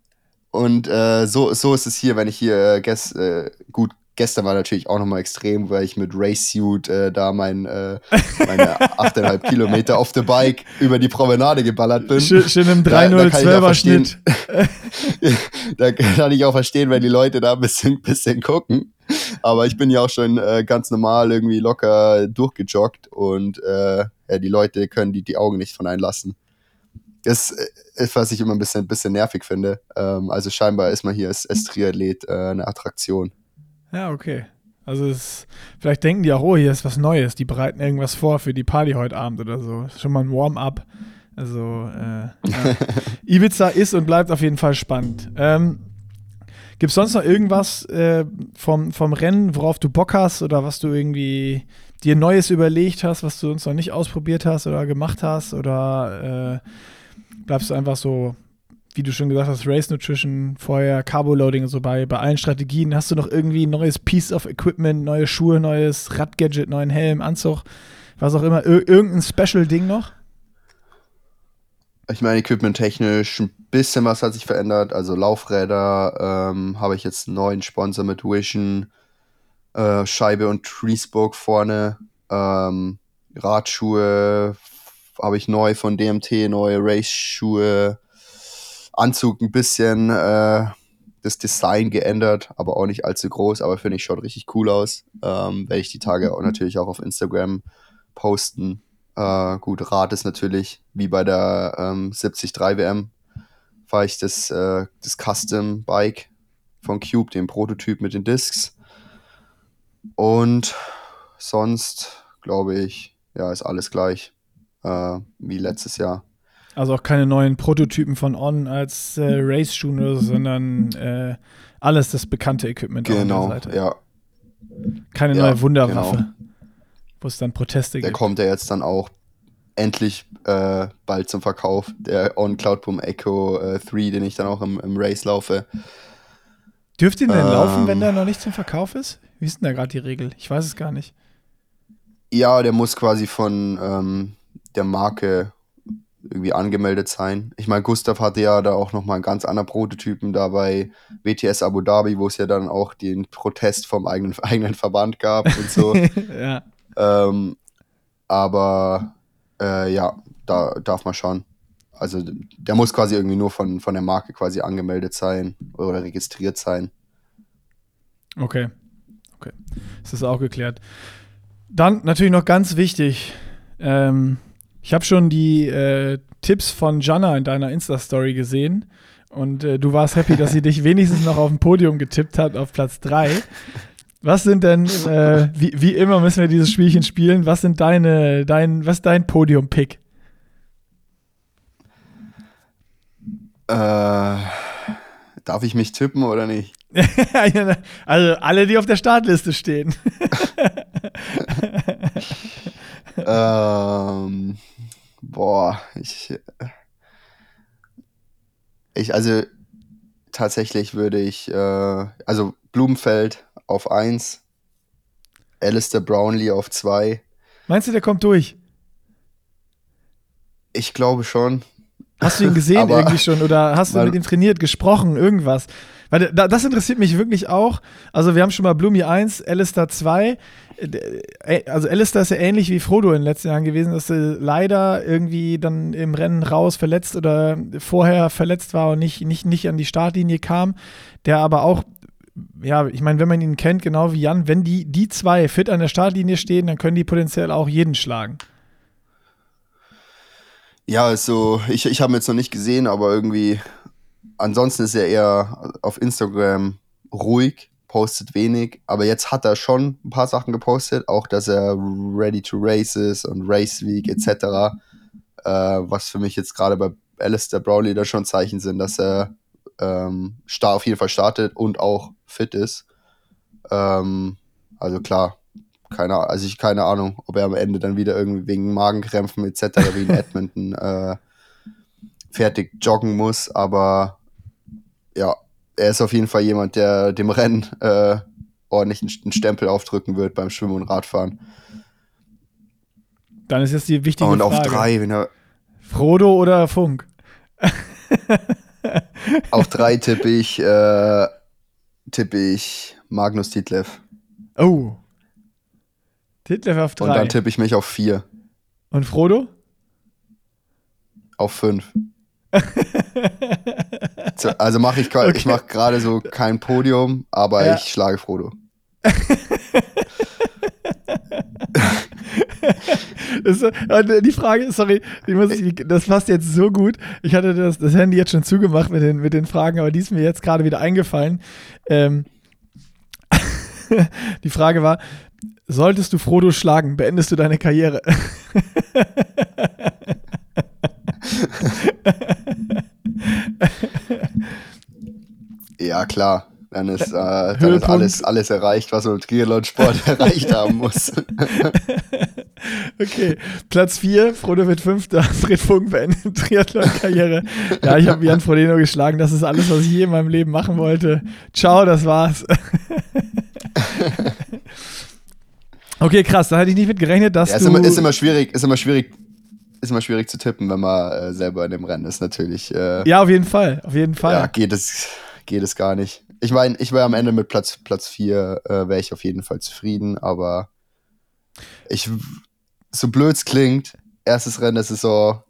und äh, so, so ist es hier, wenn ich hier äh, gest, äh, gut gestern war natürlich auch nochmal extrem, weil ich mit Race Suit äh, da mein, äh, meine 8,5 Kilometer auf der Bike über die Promenade geballert bin. Schön, schön im 3-0-12er Schnitt. da kann ich auch verstehen, wenn die Leute da ein bisschen, bisschen gucken. Aber ich bin ja auch schon äh, ganz normal irgendwie locker durchgejoggt und äh, ja, die Leute können die, die Augen nicht von einem lassen. Das ist, was ich immer ein bisschen, bisschen nervig finde. Ähm, also scheinbar ist man hier als, als Triathlet äh, eine Attraktion. Ja, okay. Also es, vielleicht denken die auch, oh, hier ist was Neues. Die bereiten irgendwas vor für die Party heute Abend oder so. Schon mal ein Warm-up. Also äh, ja. Ibiza ist und bleibt auf jeden Fall spannend. Ähm, Gibt es sonst noch irgendwas äh, vom, vom Rennen, worauf du Bock hast oder was du irgendwie dir Neues überlegt hast, was du uns noch nicht ausprobiert hast oder gemacht hast? Oder äh, bleibst du einfach so wie du schon gesagt hast, Race Nutrition, vorher Carbo-Loading und so bei, bei allen Strategien. Hast du noch irgendwie ein neues Piece of Equipment, neue Schuhe, neues Radgadget, neuen Helm, Anzug, was auch immer, Ir irgendein Special-Ding noch? Ich meine, equipment-technisch ein bisschen was hat sich verändert. Also Laufräder ähm, habe ich jetzt einen neuen Sponsor mit Vision, äh, Scheibe und Treespoke vorne. Ähm, Radschuhe habe ich neu von DMT, neue Race-Schuhe. Anzug ein bisschen äh, das Design geändert, aber auch nicht allzu groß, aber finde ich schaut richtig cool aus. Ähm, werde ich die Tage auch natürlich auch auf Instagram posten. Äh, gut, Rad ist natürlich wie bei der ähm, 73 WM fahre ich das, äh, das Custom Bike von Cube, den Prototyp mit den Discs. Und sonst glaube ich, ja, ist alles gleich äh, wie letztes Jahr. Also auch keine neuen Prototypen von On als äh, oder so, sondern äh, alles das bekannte Equipment genau, ja. Keine ja, neue Wunderwaffe, genau. wo es dann Proteste der gibt. Der kommt ja jetzt dann auch endlich äh, bald zum Verkauf, der On Cloudboom Echo äh, 3, den ich dann auch im, im Race laufe. Dürft ihr denn ähm, laufen, wenn der noch nicht zum Verkauf ist? Wie ist denn da gerade die Regel? Ich weiß es gar nicht. Ja, der muss quasi von ähm, der Marke irgendwie angemeldet sein. Ich meine, Gustav hatte ja da auch nochmal einen ganz anderen Prototypen da bei WTS Abu Dhabi, wo es ja dann auch den Protest vom eigenen, eigenen Verband gab und so. ja. Ähm, aber äh, ja, da darf man schon. Also der muss quasi irgendwie nur von, von der Marke quasi angemeldet sein oder registriert sein. Okay. Okay. Das ist auch geklärt. Dann natürlich noch ganz wichtig, ähm, ich habe schon die äh, Tipps von Jana in deiner Insta-Story gesehen. Und äh, du warst happy, dass sie dich wenigstens noch auf dem Podium getippt hat, auf Platz 3. Was sind denn, äh, wie, wie, immer müssen wir dieses Spielchen spielen, was sind deine, dein, was ist dein Podium-Pick? Äh, darf ich mich tippen oder nicht? also alle, die auf der Startliste stehen. ähm, Boah, ich. Ich, also tatsächlich würde ich, äh, also Blumenfeld auf 1, Alistair Brownlee auf 2. Meinst du, der kommt durch? Ich glaube schon. Hast du ihn gesehen irgendwie schon oder hast du mit ihm trainiert, gesprochen, irgendwas? Weil das interessiert mich wirklich auch. Also wir haben schon mal Blumi 1, Alistair 2. Äh, also Alistair ist ja ähnlich wie Frodo in den letzten Jahren gewesen, dass er leider irgendwie dann im Rennen raus verletzt oder vorher verletzt war und nicht, nicht, nicht an die Startlinie kam. Der aber auch ja, ich meine, wenn man ihn kennt, genau wie Jan, wenn die, die zwei fit an der Startlinie stehen, dann können die potenziell auch jeden schlagen. Ja, also ich, ich habe ihn jetzt noch nicht gesehen, aber irgendwie ansonsten ist er eher auf Instagram ruhig, postet wenig, aber jetzt hat er schon ein paar Sachen gepostet, auch dass er ready to race ist und Race Week etc., äh, was für mich jetzt gerade bei Alistair Brownlee da schon Zeichen sind, dass er ähm, auf jeden Fall startet und auch fit ist. Ähm, also klar, keine, also ich keine Ahnung, ob er am Ende dann wieder irgendwie wegen Magenkrämpfen etc. wie in Edmonton äh, fertig joggen muss, aber ja, er ist auf jeden Fall jemand, der dem Rennen äh, ordentlich einen Stempel aufdrücken wird beim Schwimmen und Radfahren. Dann ist jetzt die wichtige und Frage. Und auf drei, wenn er. Frodo oder Funk? auf drei tippe ich, äh, tippe ich Magnus Titlev. Oh. Titlev auf drei. Und dann tippe ich mich auf vier. Und Frodo? Auf fünf. also mache ich, okay. ich mache gerade so kein Podium, aber ja. ich schlage Frodo. das, die Frage, sorry, ich, das passt jetzt so gut. Ich hatte das, das Handy jetzt schon zugemacht mit den, mit den Fragen, aber die ist mir jetzt gerade wieder eingefallen. Ähm, die Frage war: Solltest du Frodo schlagen, beendest du deine Karriere? ja, klar. Dann ist, äh, dann ist alles, alles erreicht, was man im Triathlon-Sport erreicht haben muss. okay, Platz 4, Frodo wird Fünfter, Fred Funk beendet Triathlon-Karriere. Ja, ich habe Jan Frodeno geschlagen, das ist alles, was ich je in meinem Leben machen wollte. Ciao, das war's. okay, krass, da hätte ich nicht mit gerechnet, dass ja, ist du... Immer, ist immer schwierig, ist immer schwierig, ist immer schwierig zu tippen, wenn man äh, selber in dem Rennen ist, natürlich. Äh, ja, auf jeden Fall, auf jeden Fall. Ja, geht es, geht es gar nicht ich meine, ich wäre am Ende mit Platz, Platz 4, äh, wäre ich auf jeden Fall zufrieden, aber ich, so blöd es klingt, erstes Rennen der Saison,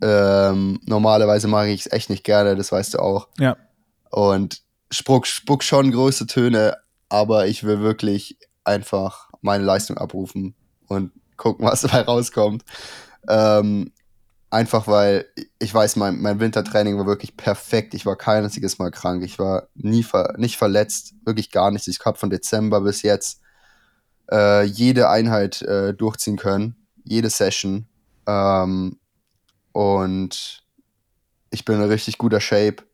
ähm, normalerweise mache ich es echt nicht gerne, das weißt du auch. Ja. Und spuck, spuck schon große Töne, aber ich will wirklich einfach meine Leistung abrufen und gucken, was dabei rauskommt. Ähm, Einfach weil ich weiß, mein, mein Wintertraining war wirklich perfekt. Ich war kein einziges Mal krank. Ich war nie ver nicht verletzt, wirklich gar nichts. Ich habe von Dezember bis jetzt äh, jede Einheit äh, durchziehen können, jede Session. Ähm, und ich bin in richtig guter Shape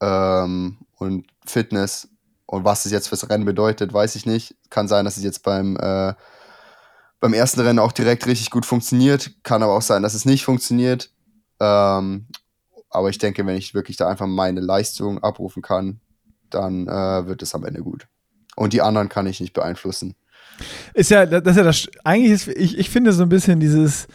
ähm, und Fitness. Und was es jetzt fürs Rennen bedeutet, weiß ich nicht. Kann sein, dass es jetzt beim äh, beim ersten Rennen auch direkt richtig gut funktioniert. Kann aber auch sein, dass es nicht funktioniert. Ähm, aber ich denke, wenn ich wirklich da einfach meine Leistung abrufen kann, dann äh, wird es am Ende gut. Und die anderen kann ich nicht beeinflussen. Ist ja, das ist ja das, eigentlich ist, ich, ich finde so ein bisschen dieses,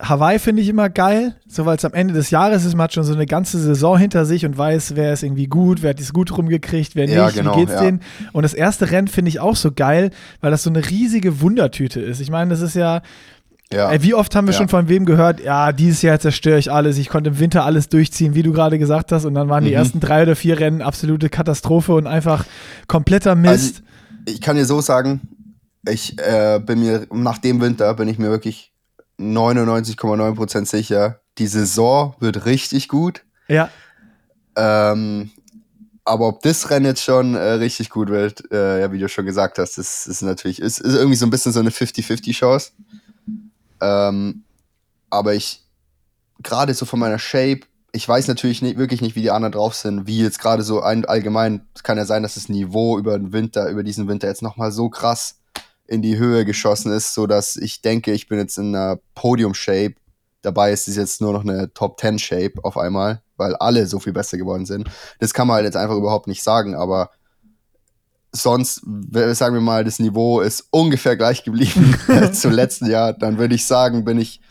Hawaii finde ich immer geil, so weil es am Ende des Jahres ist, man hat schon so eine ganze Saison hinter sich und weiß, wer ist irgendwie gut, wer hat es gut rumgekriegt, wer nicht, ja, genau, wie geht's ja. denen. Und das erste Rennen finde ich auch so geil, weil das so eine riesige Wundertüte ist. Ich meine, das ist ja, ja. Ey, wie oft haben wir ja. schon von wem gehört, ja, dieses Jahr zerstöre ich alles, ich konnte im Winter alles durchziehen, wie du gerade gesagt hast, und dann waren mhm. die ersten drei oder vier Rennen absolute Katastrophe und einfach kompletter Mist. Also, ich kann dir so sagen, ich äh, bin mir, nach dem Winter bin ich mir wirklich 99,9% sicher, die Saison wird richtig gut. Ja. Ähm, aber ob das Rennen jetzt schon äh, richtig gut wird, äh, ja, wie du schon gesagt hast, das ist natürlich, ist, ist irgendwie so ein bisschen so eine 50-50-Chance. Ähm, aber ich, gerade so von meiner Shape, ich weiß natürlich nicht, wirklich nicht, wie die anderen drauf sind, wie jetzt gerade so ein, allgemein, es kann ja sein, dass das Niveau über den Winter, über diesen Winter jetzt nochmal so krass in die Höhe geschossen ist, so dass ich denke, ich bin jetzt in einer Podium-Shape. Dabei ist es jetzt nur noch eine Top-10-Shape auf einmal, weil alle so viel besser geworden sind. Das kann man halt jetzt einfach überhaupt nicht sagen, aber sonst, sagen wir mal, das Niveau ist ungefähr gleich geblieben zum letzten Jahr, dann würde ich sagen, bin ich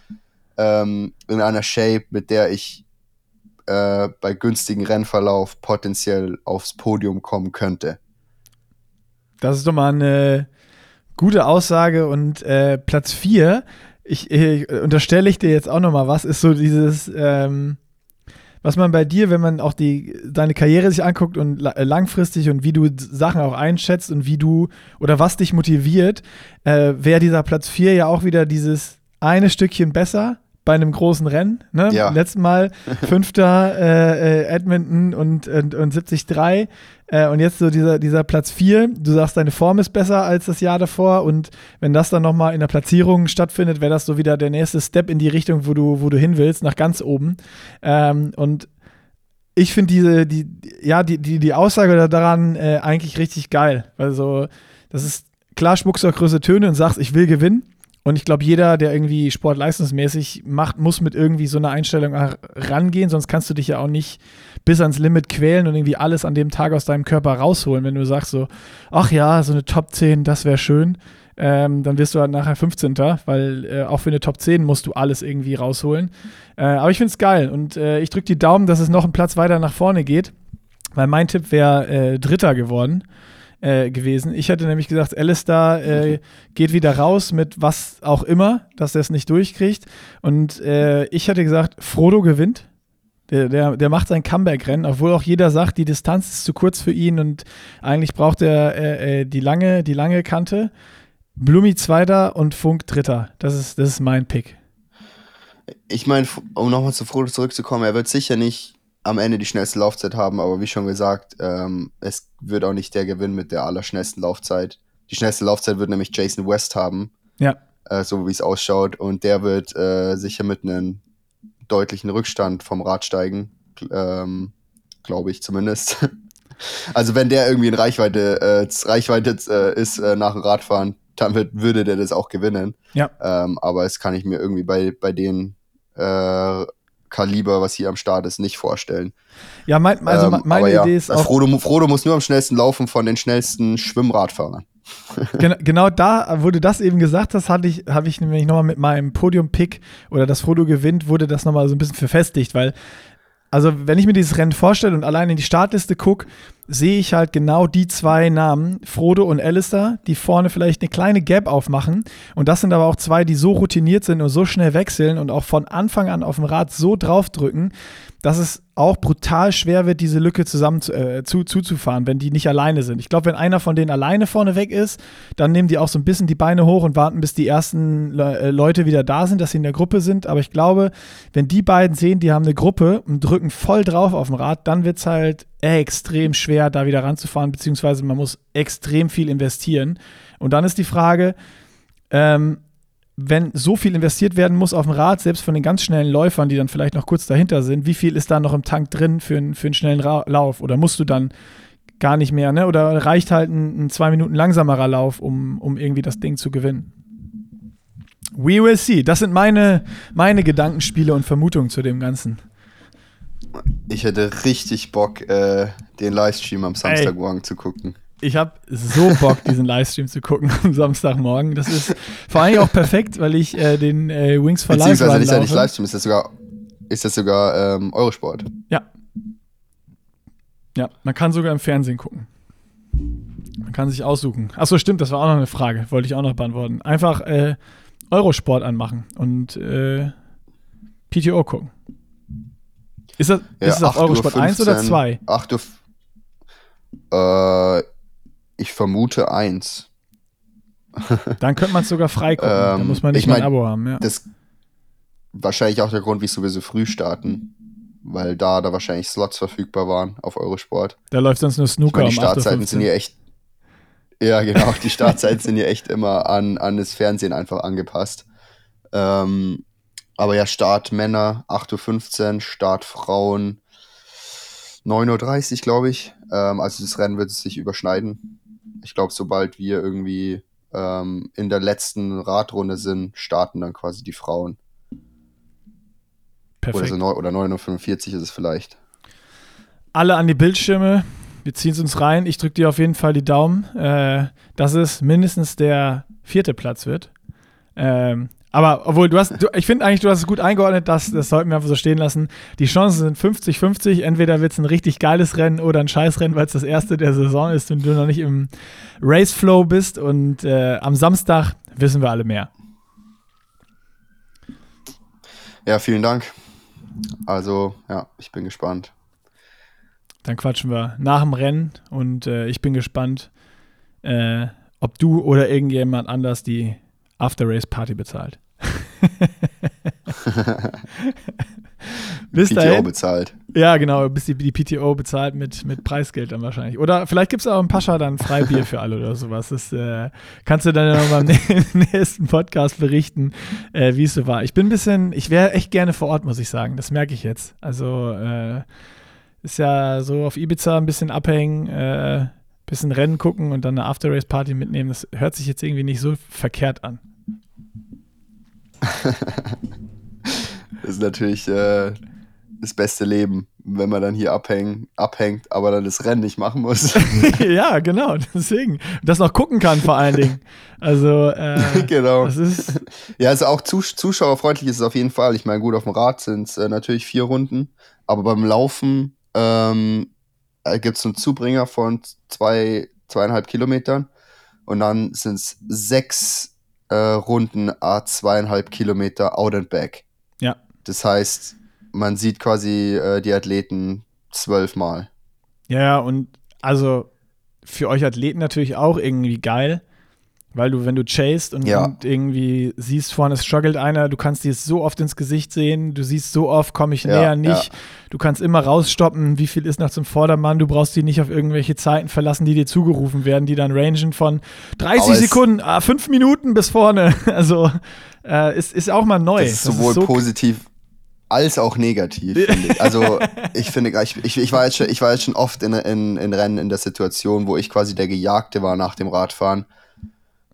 ähm, in einer Shape, mit der ich äh, bei günstigen Rennverlauf potenziell aufs Podium kommen könnte. Das ist doch mal eine gute Aussage und äh, Platz 4, ich, ich unterstelle ich dir jetzt auch nochmal was, ist so dieses, ähm, was man bei dir, wenn man auch die, deine Karriere sich anguckt und la langfristig und wie du Sachen auch einschätzt und wie du oder was dich motiviert, äh, wäre dieser Platz 4 ja auch wieder dieses eine Stückchen besser, bei einem großen Rennen. Ne? Ja. Letztes Mal Fünfter äh, äh, Edmonton und, und, und 73. Äh, und jetzt so dieser, dieser Platz 4. Du sagst, deine Form ist besser als das Jahr davor. Und wenn das dann nochmal in der Platzierung stattfindet, wäre das so wieder der nächste Step in die Richtung, wo du, wo du hin willst, nach ganz oben. Ähm, und ich finde diese, die, ja, die, die, die Aussage daran äh, eigentlich richtig geil. Also, das ist klar, spuckst du auch größere Töne und sagst, ich will gewinnen. Und ich glaube, jeder, der irgendwie sportleistungsmäßig macht, muss mit irgendwie so einer Einstellung rangehen, sonst kannst du dich ja auch nicht bis ans Limit quälen und irgendwie alles an dem Tag aus deinem Körper rausholen. Wenn du sagst so, ach ja, so eine Top 10, das wäre schön, ähm, dann wirst du halt nachher 15. Weil äh, auch für eine Top 10 musst du alles irgendwie rausholen. Äh, aber ich finde es geil und äh, ich drücke die Daumen, dass es noch einen Platz weiter nach vorne geht, weil mein Tipp wäre äh, Dritter geworden äh, gewesen. Ich hätte nämlich gesagt, Alistair äh, geht wieder raus mit was auch immer, dass er es nicht durchkriegt. Und äh, ich hätte gesagt, Frodo gewinnt. Der, der, der macht sein Comeback-Rennen, obwohl auch jeder sagt, die Distanz ist zu kurz für ihn und eigentlich braucht er äh, äh, die, lange, die lange Kante. Blumi Zweiter und Funk Dritter. Das ist, das ist mein Pick. Ich meine, um nochmal zu Frodo zurückzukommen, er wird sicher nicht am Ende die schnellste Laufzeit haben, aber wie schon gesagt, ähm, es wird auch nicht der Gewinn mit der allerschnellsten Laufzeit. Die schnellste Laufzeit wird nämlich Jason West haben. Ja. Äh, so wie es ausschaut. Und der wird äh, sicher mit einem deutlichen Rückstand vom Rad steigen. Ähm, Glaube ich zumindest. also wenn der irgendwie in Reichweite, äh, Reichweite äh, ist äh, nach dem Radfahren, dann wird, würde der das auch gewinnen. Ja. Ähm, aber es kann ich mir irgendwie bei, bei den äh, Kaliber, was hier am Start ist, nicht vorstellen. Ja, mein, also ähm, meine ja, Idee ist auch. Frodo, Frodo, muss nur am schnellsten laufen von den schnellsten Schwimmradfahrern. genau, genau da, wo du das eben gesagt hast, hatte ich, habe ich nämlich nochmal mit meinem Podium-Pick oder das Frodo gewinnt, wurde das nochmal so ein bisschen verfestigt, weil, also wenn ich mir dieses Rennen vorstelle und allein in die Startliste gucke, sehe ich halt genau die zwei Namen, Frodo und Alistair, die vorne vielleicht eine kleine Gap aufmachen. Und das sind aber auch zwei, die so routiniert sind und so schnell wechseln und auch von Anfang an auf dem Rad so draufdrücken, dass es auch brutal schwer wird, diese Lücke zusammen zu, äh, zu, zuzufahren, wenn die nicht alleine sind. Ich glaube, wenn einer von denen alleine vorne weg ist, dann nehmen die auch so ein bisschen die Beine hoch und warten, bis die ersten Le äh, Leute wieder da sind, dass sie in der Gruppe sind. Aber ich glaube, wenn die beiden sehen, die haben eine Gruppe und drücken voll drauf auf dem Rad, dann wird es halt extrem schwer, da wieder ranzufahren, beziehungsweise man muss extrem viel investieren. Und dann ist die Frage, ähm, wenn so viel investiert werden muss auf dem Rad, selbst von den ganz schnellen Läufern, die dann vielleicht noch kurz dahinter sind, wie viel ist da noch im Tank drin für, einen, für einen schnellen Ra Lauf? Oder musst du dann gar nicht mehr, ne? Oder reicht halt ein, ein zwei Minuten langsamerer Lauf, um, um irgendwie das Ding zu gewinnen? We will see. Das sind meine, meine Gedankenspiele und Vermutungen zu dem Ganzen. Ich hätte richtig Bock, äh, den Livestream am Samstagmorgen zu gucken. Ich habe so Bock, diesen Livestream zu gucken am Samstagmorgen. Das ist vor allem auch perfekt, weil ich äh, den äh, Wings for Life Beziehungsweise ist ja nicht Livestream, ist das sogar, ist das sogar ähm, Eurosport. Ja. Ja, man kann sogar im Fernsehen gucken. Man kann sich aussuchen. Achso, stimmt, das war auch noch eine Frage. Wollte ich auch noch beantworten. Einfach äh, Eurosport anmachen und äh, PTO gucken. Ist das, Ja, ist es auf 8 Uhr Eurosport 1 oder 15, 2? 8 Uhr. Äh, ich vermute 1. Dann könnte man es sogar frei gucken. da Ähm, muss man nicht ich mal ein mein, Abo haben. Ja. Das wahrscheinlich auch der Grund, wieso wir so früh starten. Weil da da wahrscheinlich Slots verfügbar waren auf Eurosport. Da läuft sonst nur Ich Snooker meine, die um 8.15 Startzeiten sind hier echt. Ja, genau. Die Startzeiten sind hier echt immer an, an das Fernsehen einfach angepasst. Ähm, aber ja, Start Männer 8.15 Uhr, Start Frauen 9.30 Uhr, glaube ich. Ähm, also das Rennen wird sich überschneiden. Ich glaube, sobald wir irgendwie ähm, in der letzten Radrunde sind, starten dann quasi die Frauen. Oder, Perfekt. so neu, oder 9.45 Uhr ist es vielleicht. Alle an die Bildschirme. Wir ziehen es uns rein. Ich drücke dir auf jeden Fall die Daumen, äh, dass es mindestens der vierte Platz wird. Ähm, aber obwohl du hast, du, ich finde eigentlich, du hast es gut eingeordnet, das, das sollten wir einfach so stehen lassen. Die Chancen sind 50-50. Entweder wird es ein richtig geiles Rennen oder ein Scheißrennen, weil es das erste der Saison ist und du noch nicht im Race-Flow bist. Und äh, am Samstag wissen wir alle mehr. Ja, vielen Dank. Also, ja, ich bin gespannt. Dann quatschen wir nach dem Rennen und äh, ich bin gespannt, äh, ob du oder irgendjemand anders die After-Race-Party bezahlt. bis PTO dahin. bezahlt. Ja, genau, bis die, die PTO bezahlt mit, mit Preisgeld dann wahrscheinlich. Oder vielleicht gibt es auch im Pascha dann Freibier für alle oder sowas. Das äh, kannst du dann noch beim nächsten Podcast berichten, äh, wie es so war. Ich bin ein bisschen, ich wäre echt gerne vor Ort, muss ich sagen. Das merke ich jetzt. Also äh, ist ja so auf Ibiza ein bisschen abhängen, äh, bisschen Rennen gucken und dann eine After-Race-Party mitnehmen. Das hört sich jetzt irgendwie nicht so verkehrt an. Das ist natürlich äh, das beste Leben, wenn man dann hier abhängen, abhängt, aber dann das Rennen nicht machen muss. ja, genau, deswegen. Das noch gucken kann vor allen Dingen. Also, äh, genau. das ist. Ja, also auch zus zuschauerfreundlich ist es auf jeden Fall. Ich meine, gut, auf dem Rad sind es äh, natürlich vier Runden, aber beim Laufen ähm, äh, gibt es einen Zubringer von zwei, zweieinhalb Kilometern und dann sind es sechs äh, Runden a zweieinhalb Kilometer out and back. Ja. Das heißt, man sieht quasi äh, die Athleten zwölfmal. Ja, und also für euch Athleten natürlich auch irgendwie geil, weil du, wenn du chasest und, Ja. und irgendwie siehst, vorne es struggelt einer, du kannst dir so oft ins Gesicht sehen, du siehst so oft, komme ich Ja, näher, nicht. ja. Du kannst immer rausstoppen, wie viel ist noch zum Vordermann, du brauchst die nicht auf irgendwelche Zeiten verlassen, die dir zugerufen werden, die dann rangen von 30 Aber Sekunden, ah, 5 Minuten bis vorne. Also äh, ist, ist auch mal neu. Das ist sowohl so positiv als auch negativ, finde ich. Also ich finde, ich, ich, ich, war jetzt schon, ich war jetzt schon oft in, in, in Rennen in der Situation, wo ich quasi der Gejagte war nach dem Radfahren.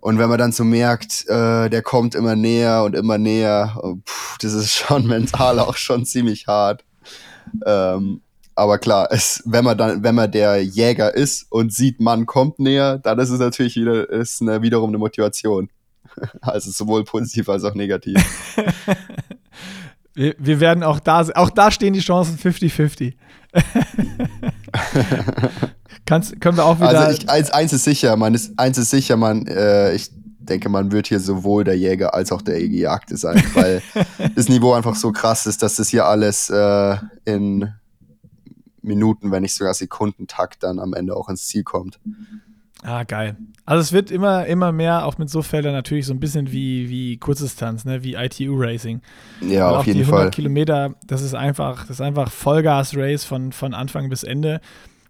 Und wenn man dann so merkt, äh, der kommt immer näher und immer näher, oh, puh, das ist schon mental auch schon ziemlich hart. Ähm, aber klar, es, wenn man dann, wenn man der Jäger ist und sieht, man kommt näher, dann ist es natürlich wieder, ist eine, wiederum eine Motivation. Also sowohl positiv als auch negativ. Wir, wir werden auch da, auch da stehen die Chancen 50-50. Kannst, können wir auch wieder. Also ich, eins, eins ist sicher, man ist, eins ist sicher, man, äh, ich denke, man wird hier sowohl der Jäger als auch der Gejagte sein, weil das Niveau einfach so krass ist, dass das hier alles äh, in Minuten, wenn nicht sogar Sekundentakt dann am Ende auch ins Ziel kommt. Ah, geil. Also es wird immer, immer mehr, auch mit so Feldern natürlich so ein bisschen wie, wie Kurzdistanz, ne? wie ITU-Racing. Ja, Weil auf jeden die Fall. Kilometer, das ist einfach, das ist einfach Vollgas-Race von, von Anfang bis Ende.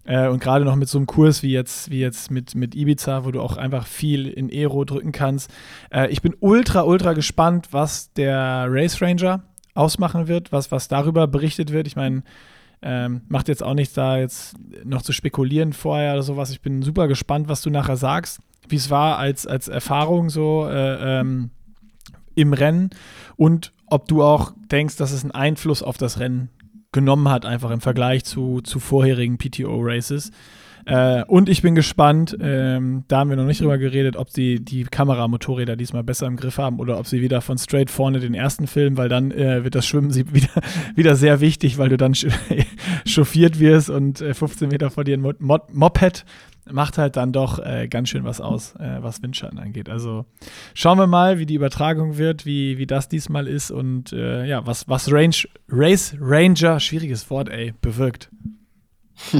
Äh, und gerade noch mit so einem Kurs wie jetzt, wie jetzt mit, mit Ibiza, wo du auch einfach viel in Aero drücken kannst. Äh, ich bin ultra, ultra gespannt, was der Race Ranger ausmachen wird, was, was darüber berichtet wird. Ich meine, ähm, macht jetzt auch nichts da jetzt noch zu spekulieren vorher oder sowas. Ich bin super gespannt, was du nachher sagst, wie es war als, als Erfahrung so äh, ähm, im Rennen und ob du auch denkst, dass es einen Einfluss auf das Rennen genommen hat, einfach im Vergleich zu, zu vorherigen PTO-Races. Äh, und ich bin gespannt, ähm, da haben wir noch nicht drüber geredet, ob sie die Kameramotorräder diesmal besser im Griff haben oder ob sie wieder von straight vorne den ersten filmen, weil dann äh, wird das Schwimmen wieder, wieder sehr wichtig, weil du dann chauffiert wirst und äh, 15 Meter vor dir ein Mo Mo Moped macht halt dann doch äh, ganz schön was aus, äh, was Windschatten angeht. Also schauen wir mal, wie die Übertragung wird, wie, wie das diesmal ist und äh, ja, was, was Range, Race Ranger, schwieriges Wort, ey, bewirkt.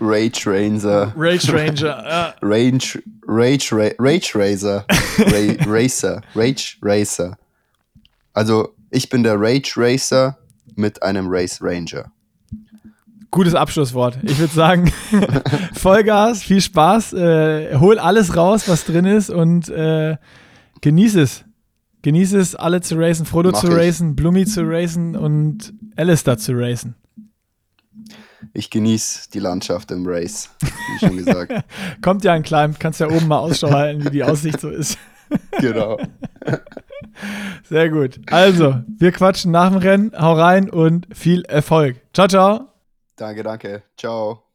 Rage Ranger. Rage Ranger. Range, Rage, Ra Rage Racer. Ra Racer. Rage Racer. Also, ich bin der Rage Racer mit einem Race Ranger. Gutes Abschlusswort. Ich würde sagen, Vollgas, viel Spaß, äh, hol alles raus, was drin ist und äh, genieß es. Genieß es, alle zu racen, Frodo Mach zu ich. racen, Blumi zu racen und Alistair zu racen. Ich genieße die Landschaft im Race, wie schon gesagt. Kommt ja ein Climb, kannst ja oben mal Ausschau halten, wie die Aussicht so ist. genau. Sehr gut. Also, wir quatschen nach dem Rennen, hau rein und viel Erfolg. Ciao, ciao. Danke, danke. Ciao.